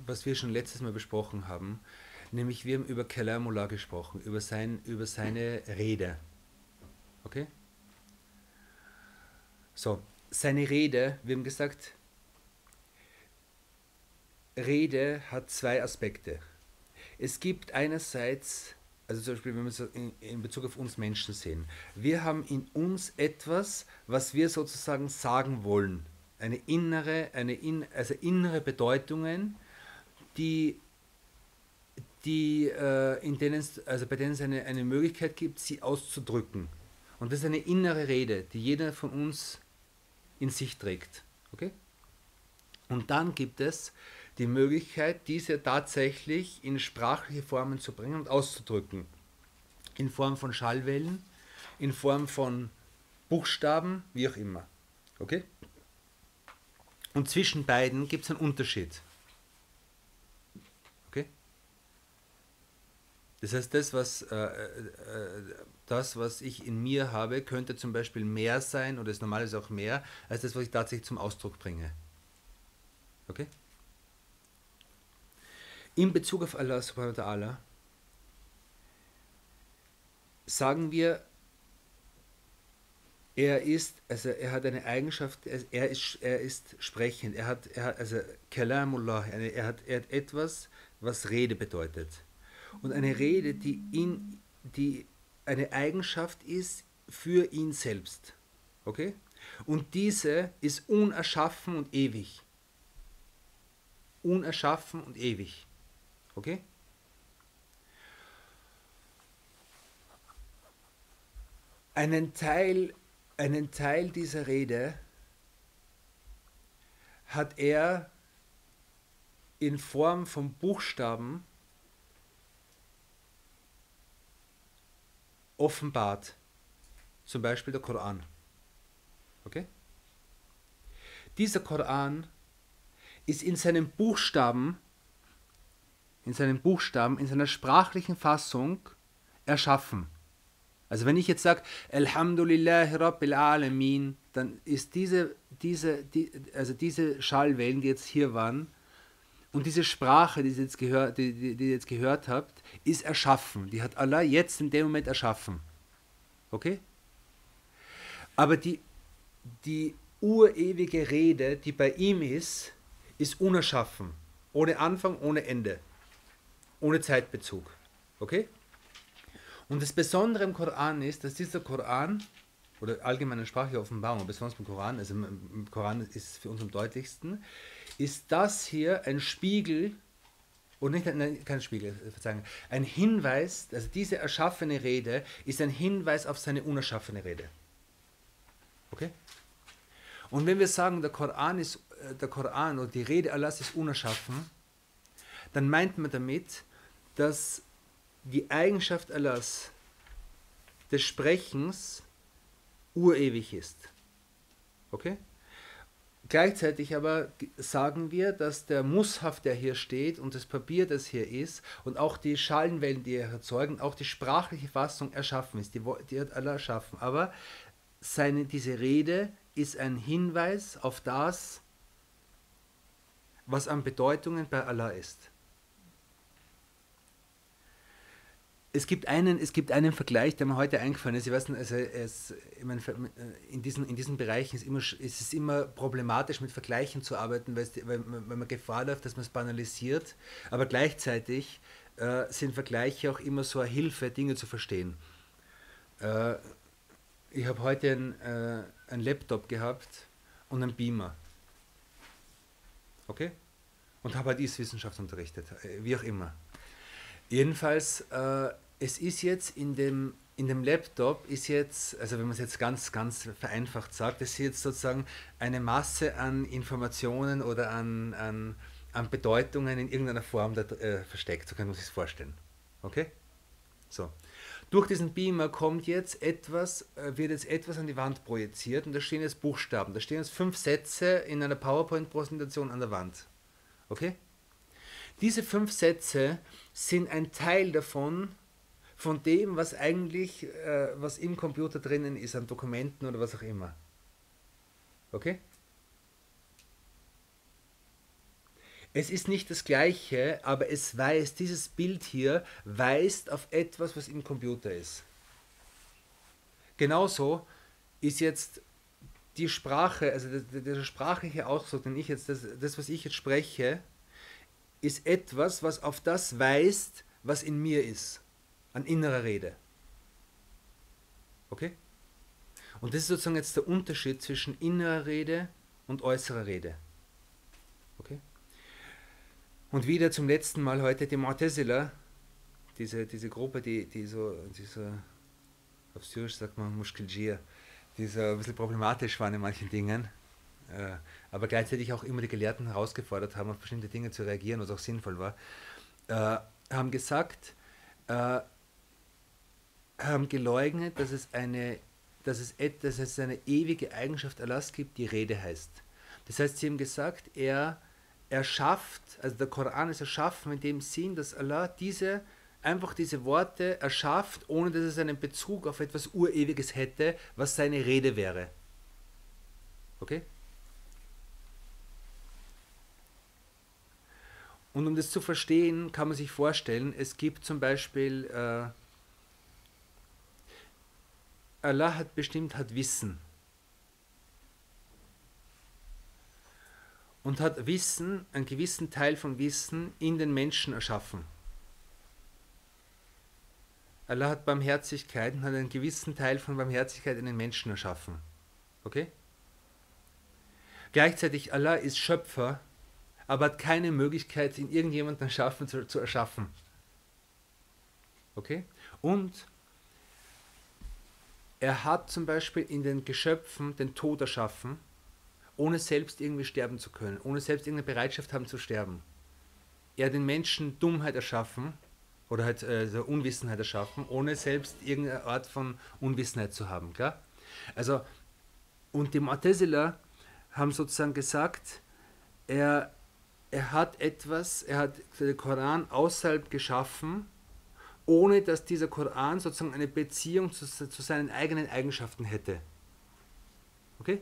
was wir schon letztes Mal besprochen haben. Nämlich wir haben über Kalamullah gesprochen, über, sein, über seine Rede. Okay? So, seine Rede, wir haben gesagt, Rede hat zwei Aspekte. Es gibt einerseits, also zum Beispiel, wenn wir es in, in, Bezug auf uns Menschen sehen, wir haben in uns etwas, was wir sozusagen sagen wollen. Eine innere, eine in, also innere Bedeutungen, die, die äh, in denen es, also bei denen es eine, eine Möglichkeit gibt, sie auszudrücken. Und das ist eine innere Rede, die jeder von uns in sich trägt. Okay? Und dann gibt es die Möglichkeit, diese tatsächlich in sprachliche Formen zu bringen und auszudrücken. In Form von Schallwellen, in Form von Buchstaben, wie auch immer. Okay? Und zwischen beiden gibt es einen Unterschied. Okay? Das heißt, das was, äh, äh, das, was ich in mir habe, könnte zum Beispiel mehr sein, oder ist normalerweise auch mehr, als das, was ich tatsächlich zum Ausdruck bringe. Okay? in Bezug auf Allah subhanahu wa ta'ala sagen wir, er ist, also er hat eine Eigenschaft, er ist, er ist sprechend, er hat, er hat also Kalamullah, er hat, er hat etwas, was Rede bedeutet. Und eine Rede, die, in, die eine Eigenschaft ist für ihn selbst. Okay? Und diese ist unerschaffen und ewig. Unerschaffen und ewig. Okay? Einen Teil, einen Teil dieser Rede hat er in Form von Buchstaben offenbart. Zum Beispiel der Koran. Okay? Dieser Koran ist in seinen Buchstaben in seinen Buchstaben, in seiner sprachlichen Fassung erschaffen. Also wenn ich jetzt sage, Alhamdulillah Rabbil Alamin, dann ist diese, diese, die, also diese Schallwellen, die jetzt hier waren, und diese Sprache, die ihr jetzt, gehör, die, die, die jetzt gehört habt, ist erschaffen. Die hat Allah jetzt in dem Moment erschaffen. Okay? Aber die, die urewige Rede, die bei ihm ist, ist unerschaffen. Ohne Anfang, ohne Ende ohne Zeitbezug. Okay? Und das Besondere im Koran ist, dass dieser Koran, oder allgemeine sprachliche Offenbarung, besonders beim Koran, also im Koran ist es für uns am deutlichsten, ist das hier ein Spiegel, und nicht nein, kein Spiegel, Verzeihung, ein Hinweis, also diese erschaffene Rede ist ein Hinweis auf seine unerschaffene Rede. Okay? Und wenn wir sagen, der Koran ist, äh, der Koran oder die Rede Allahs ist unerschaffen, dann meint man damit, dass die Eigenschaft Allahs des Sprechens urewig ist. Okay? Gleichzeitig aber sagen wir, dass der Mushaf, der hier steht und das Papier, das hier ist und auch die Schalenwellen, die er erzeugen, auch die sprachliche Fassung erschaffen ist. Die, die hat Allah erschaffen. Aber seine, diese Rede ist ein Hinweis auf das, was an Bedeutungen bei Allah ist. Es gibt einen, es gibt einen Vergleich, der mir heute eingefallen ist. Ich weiß nicht, also es, meine, in, diesen, in diesen Bereichen ist, immer, ist es immer problematisch, mit Vergleichen zu arbeiten, weil, es, weil, weil man Gefahr läuft, dass man es banalisiert. Aber gleichzeitig äh, sind Vergleiche auch immer so eine Hilfe, Dinge zu verstehen. Äh, ich habe heute einen, äh, einen Laptop gehabt und einen Beamer. Okay? Und habe halt Ist-Wissenschaft unterrichtet, äh, wie auch immer. Jedenfalls, äh, es ist jetzt in dem, in dem Laptop ist jetzt, also wenn man es jetzt ganz, ganz vereinfacht sagt, das ist jetzt sozusagen eine Masse an Informationen oder an, an, an Bedeutungen in irgendeiner Form da, äh, versteckt. So kann man sich es vorstellen. Okay? So. Durch diesen Beamer kommt jetzt etwas, äh, wird jetzt etwas an die Wand projiziert und da stehen jetzt Buchstaben. Da stehen jetzt fünf Sätze in einer PowerPoint-Präsentation an der Wand. Okay? Diese fünf Sätze sind ein Teil davon, von dem, was eigentlich, äh, was im Computer drinnen ist, an Dokumenten oder was auch immer. Okay? Es ist nicht das gleiche, aber es weist, dieses Bild hier weist auf etwas, was im Computer ist. Genauso ist jetzt die Sprache, also der, der sprachliche Ausdruck, den ich jetzt, das, das, was ich jetzt spreche, ist etwas, was auf das weist, was in mir ist an innerer Rede. Okay? Und das ist sozusagen jetzt der Unterschied zwischen innerer Rede und äußerer Rede. Okay? Und wieder zum letzten Mal heute die Mu'tazila, diese, diese Gruppe, die, die so, dieser, auf Syrisch sagt man Mushkiljir, die so ein bisschen problematisch waren in manchen Dingen, aber gleichzeitig auch immer die Gelehrten herausgefordert haben, auf bestimmte Dinge zu reagieren, was auch sinnvoll war, äh, haben gesagt, äh, haben geleugnet, dass es eine, dass es, dass es eine ewige Eigenschaft Allahs gibt, die Rede heißt. Das heißt, sie haben gesagt, er erschafft, also der Koran ist erschaffen in dem Sinn, dass Allah diese, einfach diese Worte erschafft, ohne dass es einen Bezug auf etwas Urewiges hätte, was seine Rede wäre. Okay? Und um das zu verstehen, kann man sich vorstellen, es gibt zum Beispiel äh, Allah hat bestimmt, hat Wissen. Und hat Wissen, einen gewissen Teil von Wissen in den Menschen erschaffen. Allah hat Barmherzigkeit und hat einen gewissen Teil von Barmherzigkeit in den Menschen erschaffen. Okay? Gleichzeitig Allah ist Schöpfer, aber hat keine Möglichkeit, in irgendjemanden erschaffen, zu, zu erschaffen. Okay? Und er hat zum Beispiel in den Geschöpfen den Tod erschaffen, ohne selbst irgendwie sterben zu können, ohne selbst irgendeine Bereitschaft haben zu sterben. Er hat den Menschen Dummheit erschaffen oder halt äh, Unwissenheit erschaffen, ohne selbst irgendeine Art von Unwissenheit zu haben, klar? Also, und die Mu'tazila haben sozusagen gesagt, er, er hat etwas, er hat den Koran außerhalb geschaffen, ohne dass dieser Koran sozusagen eine Beziehung zu, zu seinen eigenen Eigenschaften hätte. Okay?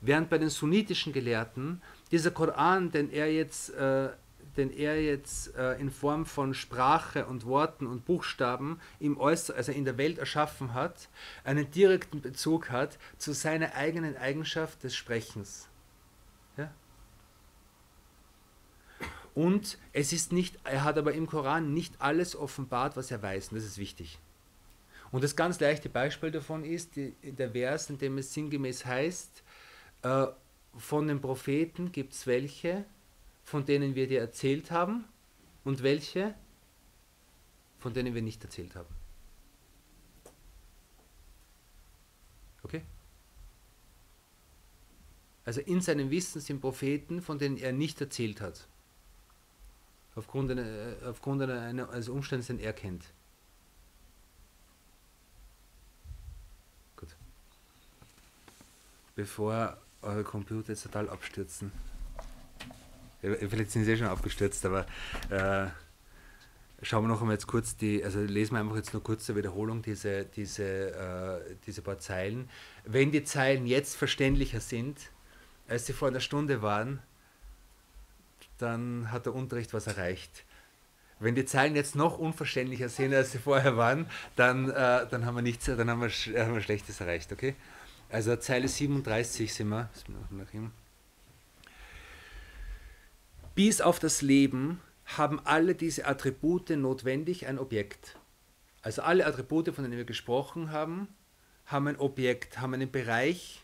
Während bei den sunnitischen Gelehrten dieser Koran, den er jetzt, äh, den er jetzt äh, in Form von Sprache und Worten und Buchstaben im Äußer, also in der Welt erschaffen hat, einen direkten Bezug hat zu seiner eigenen Eigenschaft des Sprechens. Und es ist nicht, er hat aber im Koran nicht alles offenbart, was er weiß, und das ist wichtig. Und das ganz leichte Beispiel davon ist die, der Vers, in dem es sinngemäß heißt, äh, von den Propheten gibt es welche, von denen wir dir erzählt haben, und welche, von denen wir nicht erzählt haben. Okay? Also in seinem Wissen sind Propheten, von denen er nicht erzählt hat aufgrund einer, aufgrund einer, eines Umstands, den er kennt. Gut. Bevor eure Computer jetzt total abstürzen. Vielleicht sind sie eh schon abgestürzt, aber äh, schauen wir noch einmal jetzt kurz die, also lesen wir einfach jetzt nur kurz zur Wiederholung diese, diese, äh, diese paar Zeilen. Wenn die Zeilen jetzt verständlicher sind, als sie vor einer Stunde waren, dann hat der Unterricht was erreicht. Wenn die Zeilen jetzt noch unverständlicher sind, als sie vorher waren, dann, äh, dann, haben, wir nichts, dann haben, wir, haben wir Schlechtes erreicht, okay? Also Zeile 37 sind wir. Bis auf das Leben haben alle diese Attribute notwendig ein Objekt. Also alle Attribute, von denen wir gesprochen haben, haben ein Objekt, haben einen Bereich,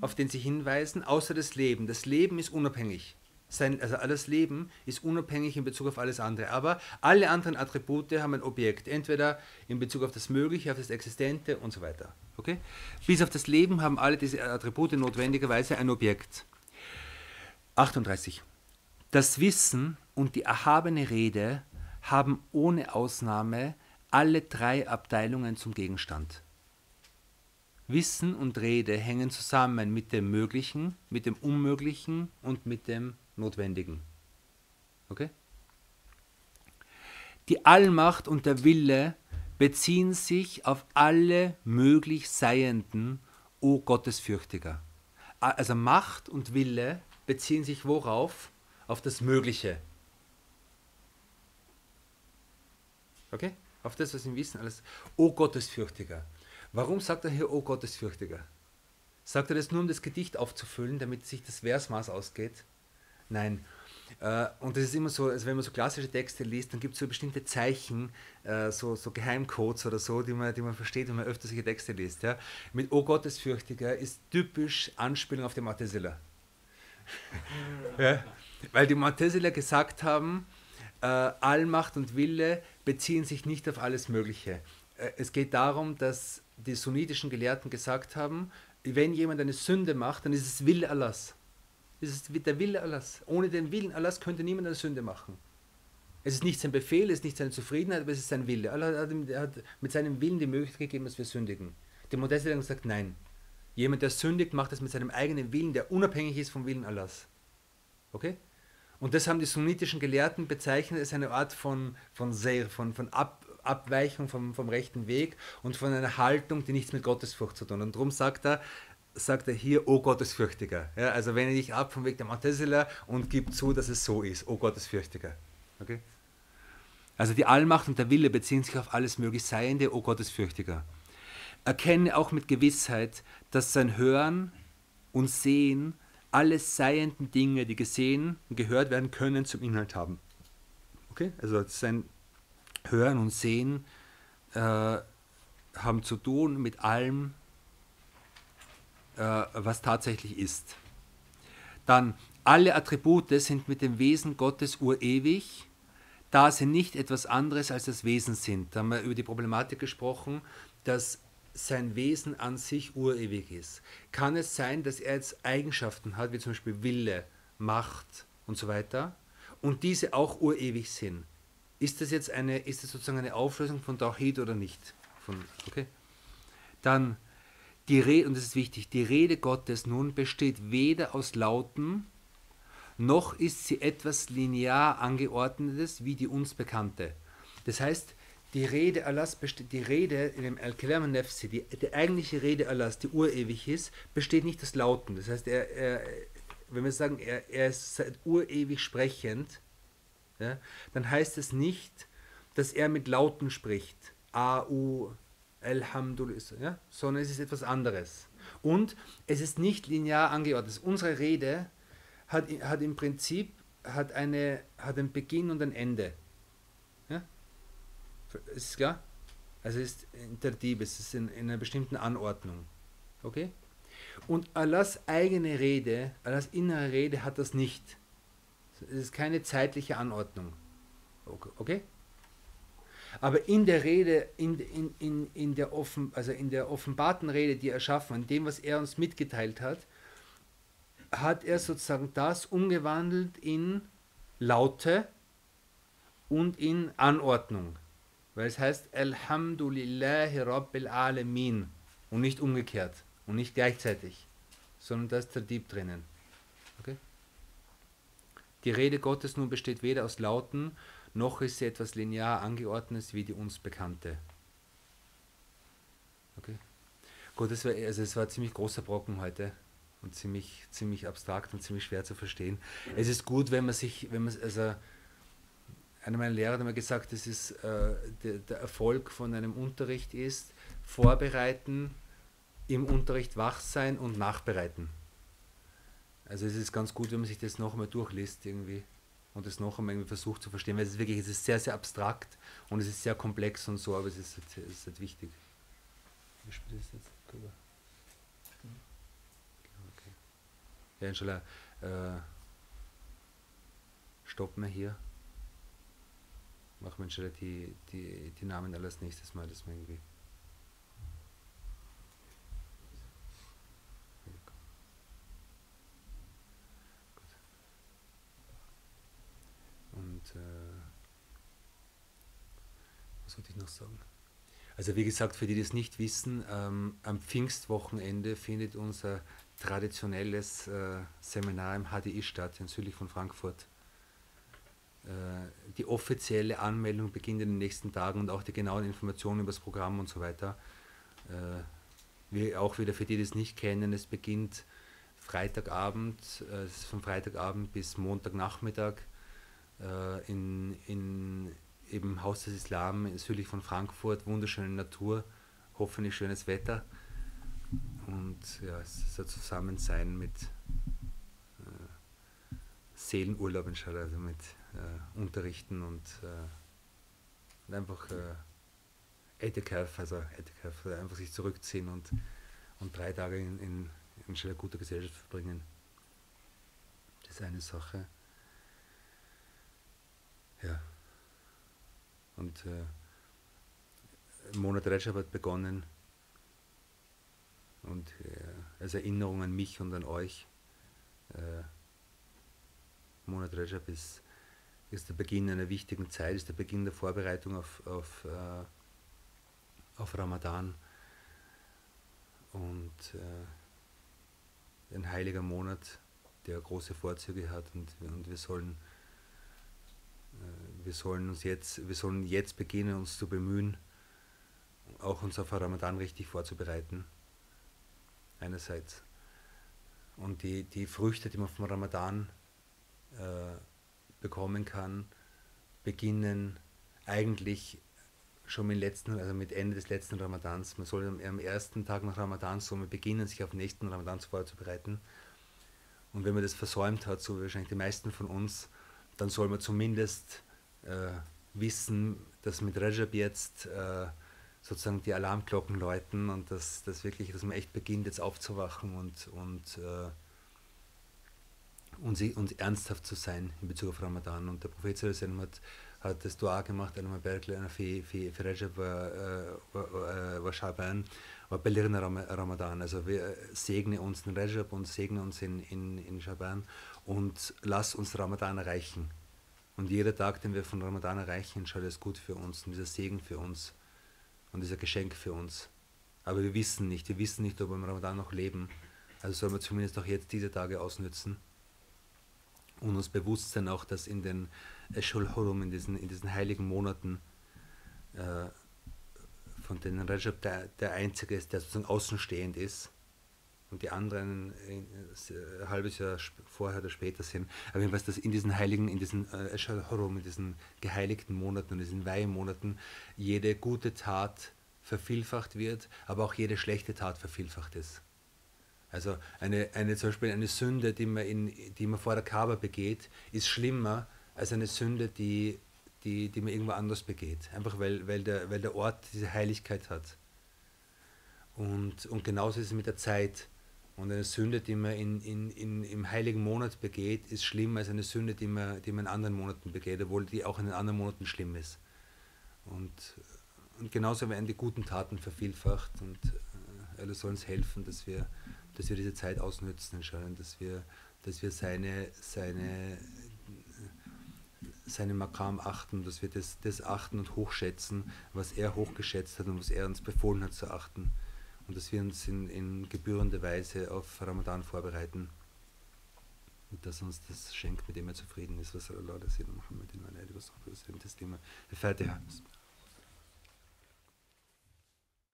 auf den sie hinweisen, außer das Leben. Das Leben ist unabhängig. Sein, also alles Leben ist unabhängig in Bezug auf alles andere. Aber alle anderen Attribute haben ein Objekt, entweder in Bezug auf das Mögliche, auf das Existente und so weiter. Okay? Bis auf das Leben haben alle diese Attribute notwendigerweise ein Objekt. 38. Das Wissen und die erhabene Rede haben ohne Ausnahme alle drei Abteilungen zum Gegenstand. Wissen und Rede hängen zusammen mit dem Möglichen, mit dem Unmöglichen und mit dem Notwendigen. Okay? Die Allmacht und der Wille beziehen sich auf alle möglich Seienden, o Gottesfürchtiger. Also Macht und Wille beziehen sich worauf? Auf das Mögliche. Okay? Auf das, was wir wissen, alles. O Gottesfürchtiger. Warum sagt er hier O Gottesfürchtiger? Sagt er das nur, um das Gedicht aufzufüllen, damit sich das Versmaß ausgeht? Nein. Äh, und das ist immer so, also wenn man so klassische Texte liest, dann gibt es so bestimmte Zeichen, äh, so, so Geheimcodes oder so, die man, die man versteht, wenn man öfter solche Texte liest. Ja? Mit O Gottesfürchtiger ist typisch Anspielung auf die Martesilla. [laughs] ja? Weil die Martesilla gesagt haben, äh, Allmacht und Wille beziehen sich nicht auf alles Mögliche. Es geht darum, dass die sunnitischen Gelehrten gesagt haben, wenn jemand eine Sünde macht, dann ist es Wille Es ist der Wille Allahs. Ohne den Willen Allahs könnte niemand eine Sünde machen. Es ist nicht sein Befehl, es ist nicht seine Zufriedenheit, aber es ist sein Wille. Allah hat, hat mit seinem Willen die Möglichkeit gegeben, dass wir sündigen. Die Modeste gesagt, nein. Jemand, der sündigt, macht das mit seinem eigenen Willen, der unabhängig ist vom Willen Allahs. Okay? Und das haben die sunnitischen Gelehrten bezeichnet als eine Art von, von Seir, von, von Ab, Abweichung vom, vom rechten Weg und von einer Haltung, die nichts mit Gottesfurcht zu tun hat. Und darum sagt er, sagt er hier, O Gottesfürchtiger. Ja, also wende dich ab vom Weg der Montesela und gib zu, dass es so ist, O Gottesfürchtiger. Okay? Also die Allmacht und der Wille beziehen sich auf alles möglich Seiende, O Gottesfürchtiger. Erkenne auch mit Gewissheit, dass sein Hören und Sehen alle seienden Dinge, die gesehen und gehört werden können, zum Inhalt haben. Okay? Also sein Hören und Sehen äh, haben zu tun mit allem, äh, was tatsächlich ist. Dann, alle Attribute sind mit dem Wesen Gottes urewig, da sie nicht etwas anderes als das Wesen sind. Da haben wir über die Problematik gesprochen, dass sein Wesen an sich urewig ist. Kann es sein, dass er jetzt Eigenschaften hat, wie zum Beispiel Wille, Macht und so weiter, und diese auch urewig sind? Ist das jetzt eine, ist das sozusagen eine Auflösung von Tauhid oder nicht? Von, okay. Dann die Rede, und das ist wichtig, die Rede Gottes nun besteht weder aus Lauten, noch ist sie etwas linear angeordnetes wie die uns bekannte. Das heißt, die Rede Allahs die Rede in dem Al-Kalam Nefsi, die, die eigentliche Rede Allahs, die urewig ist, besteht nicht aus Lauten. Das heißt, er, er, wenn wir sagen, er, er ist urewig sprechend, ja, dann heißt es nicht, dass er mit Lauten spricht. A, U, Alhamdulillah, ja, sondern es ist etwas anderes. Und es ist nicht linear angeordnet. Unsere Rede hat, hat im Prinzip hat eine, hat einen Beginn und ein Ende. Ja? Ist klar? Also es ist intertib, es ist in, in einer bestimmten Anordnung. Okay? Und Allahs eigene Rede, Allahs innere Rede hat das nicht. Es ist keine zeitliche Anordnung. Okay? Aber in der Rede, in, in, in, in, der offen, also in der offenbarten Rede, die er schaffen, in dem, was er uns mitgeteilt hat, hat er sozusagen das umgewandelt in Laute und in Anordnung. Weil es heißt Alhamdulillahi Rabbil Alamin und nicht umgekehrt und nicht gleichzeitig, sondern da ist der Dieb drinnen. Okay? Die Rede Gottes nun besteht weder aus Lauten noch ist sie etwas linear angeordnet wie die uns bekannte. Okay. Gut, das war, also es war ein ziemlich großer Brocken heute und ziemlich, ziemlich abstrakt und ziemlich schwer zu verstehen. Es ist gut, wenn man sich, wenn man, also einer meiner Lehrer hat mir gesagt, das ist, äh, der, der Erfolg von einem Unterricht ist, vorbereiten, im Unterricht wach sein und nachbereiten. Also es ist ganz gut, wenn man sich das noch einmal durchliest irgendwie und es noch einmal versucht zu verstehen, weil es ist wirklich, es ist sehr, sehr abstrakt und es ist sehr komplex und so, aber es ist, es ist halt wichtig. Wie spielt das jetzt? Genau, okay. Ja, inshallah. Äh, stoppen wir hier. Machen wir die, die, die Namen alles nächstes Mal, dass wir irgendwie. Und äh, was wollte ich noch sagen? Also wie gesagt, für die, die es nicht wissen, ähm, am Pfingstwochenende findet unser traditionelles äh, Seminar im HDI statt, in südlich von Frankfurt. Äh, die offizielle Anmeldung beginnt in den nächsten Tagen und auch die genauen Informationen über das Programm und so weiter. Äh, wie auch wieder für die, die es nicht kennen, es beginnt Freitagabend, äh, es ist von Freitagabend bis Montagnachmittag äh, in, in eben Haus des Islam südlich von Frankfurt, wunderschöne Natur, hoffentlich schönes Wetter und ja, es ist ein Zusammensein mit äh, Seelenurlaub, also mit äh, Unterrichten und, äh, und einfach äh, Ethikaf, also Ethikaf, einfach sich zurückziehen und, und drei Tage in, in, in eine gute Gesellschaft verbringen. Das ist eine Sache. Ja. Und äh, Monat Rajab hat begonnen und äh, als Erinnerung an mich und an euch. Äh, Monat Rajab ist, ist der Beginn einer wichtigen Zeit, ist der Beginn der Vorbereitung auf, auf, äh, auf Ramadan und äh, ein heiliger Monat, der große Vorzüge hat und, und wir sollen wir sollen uns jetzt, wir sollen jetzt beginnen, uns zu bemühen, auch uns auf Ramadan richtig vorzubereiten. Einerseits. Und die, die Früchte, die man vom Ramadan äh, bekommen kann, beginnen eigentlich schon mit, letzten, also mit Ende des letzten Ramadans. Man soll am, ersten Tag nach Ramadan so beginnen, sich auf den nächsten Ramadan vorzubereiten. Und wenn man das versäumt hat, so wahrscheinlich die meisten von uns, dann soll man zumindest äh, wissen, dass mit Rajab jetzt äh, sozusagen die Alarmglocken läuten und dass, dass wirklich, dass man echt beginnt jetzt aufzuwachen und, und, äh, und, sie, und ernsthaft zu sein in Bezug auf Ramadan. Und der Prophet Sallallahu hat, hat das Dua gemacht, einmal Berkel, einer für, für, war Shaban, war Belirna Ramadan. Also wir segne uns in Rajab und segne uns in, in, in Shaban und lass uns Ramadan erreichen. Und jeder Tag, den wir von Ramadan erreichen, schaut es gut für uns und dieser Segen für uns und dieser Geschenk für uns. Aber wir wissen nicht, wir wissen nicht, ob wir im Ramadan noch leben. Also sollen wir zumindest auch jetzt diese Tage ausnützen und uns bewusst sein auch, dass in den Eshul Hurum, in diesen, in diesen heiligen Monaten, äh, von denen Rajab der, der Einzige ist, der sozusagen außenstehend ist, und die anderen ein halbes Jahr vorher oder später sind. Aber jedenfalls, dass in diesen heiligen, in diesen äh, Horum, in diesen geheiligten Monaten, in diesen Weihmonaten jede gute Tat vervielfacht wird, aber auch jede schlechte Tat vervielfacht ist. Also eine, eine, zum Beispiel eine Sünde, die man, in, die man vor der Kaaba begeht, ist schlimmer als eine Sünde, die, die, die man irgendwo anders begeht. Einfach weil, weil, der, weil der Ort diese Heiligkeit hat. Und, und genauso ist es mit der Zeit. Und eine Sünde, die man in, in, in, im heiligen Monat begeht, ist schlimmer als eine Sünde, die man, die man in anderen Monaten begeht, obwohl die auch in den anderen Monaten schlimm ist. Und, und genauso werden die guten Taten vervielfacht und äh, alle sollen uns helfen, dass wir, dass wir diese Zeit ausnützen, entscheiden, dass wir, dass wir seine, seine, seine Makam achten, dass wir das, das achten und hochschätzen, was er hochgeschätzt hat und was er uns befohlen hat zu achten und dass wir uns in, in gebührender Weise auf Ramadan vorbereiten und dass uns das schenkt, mit dem er zufrieden ist, was Allah das Muhammad in das Thema. Fatiha.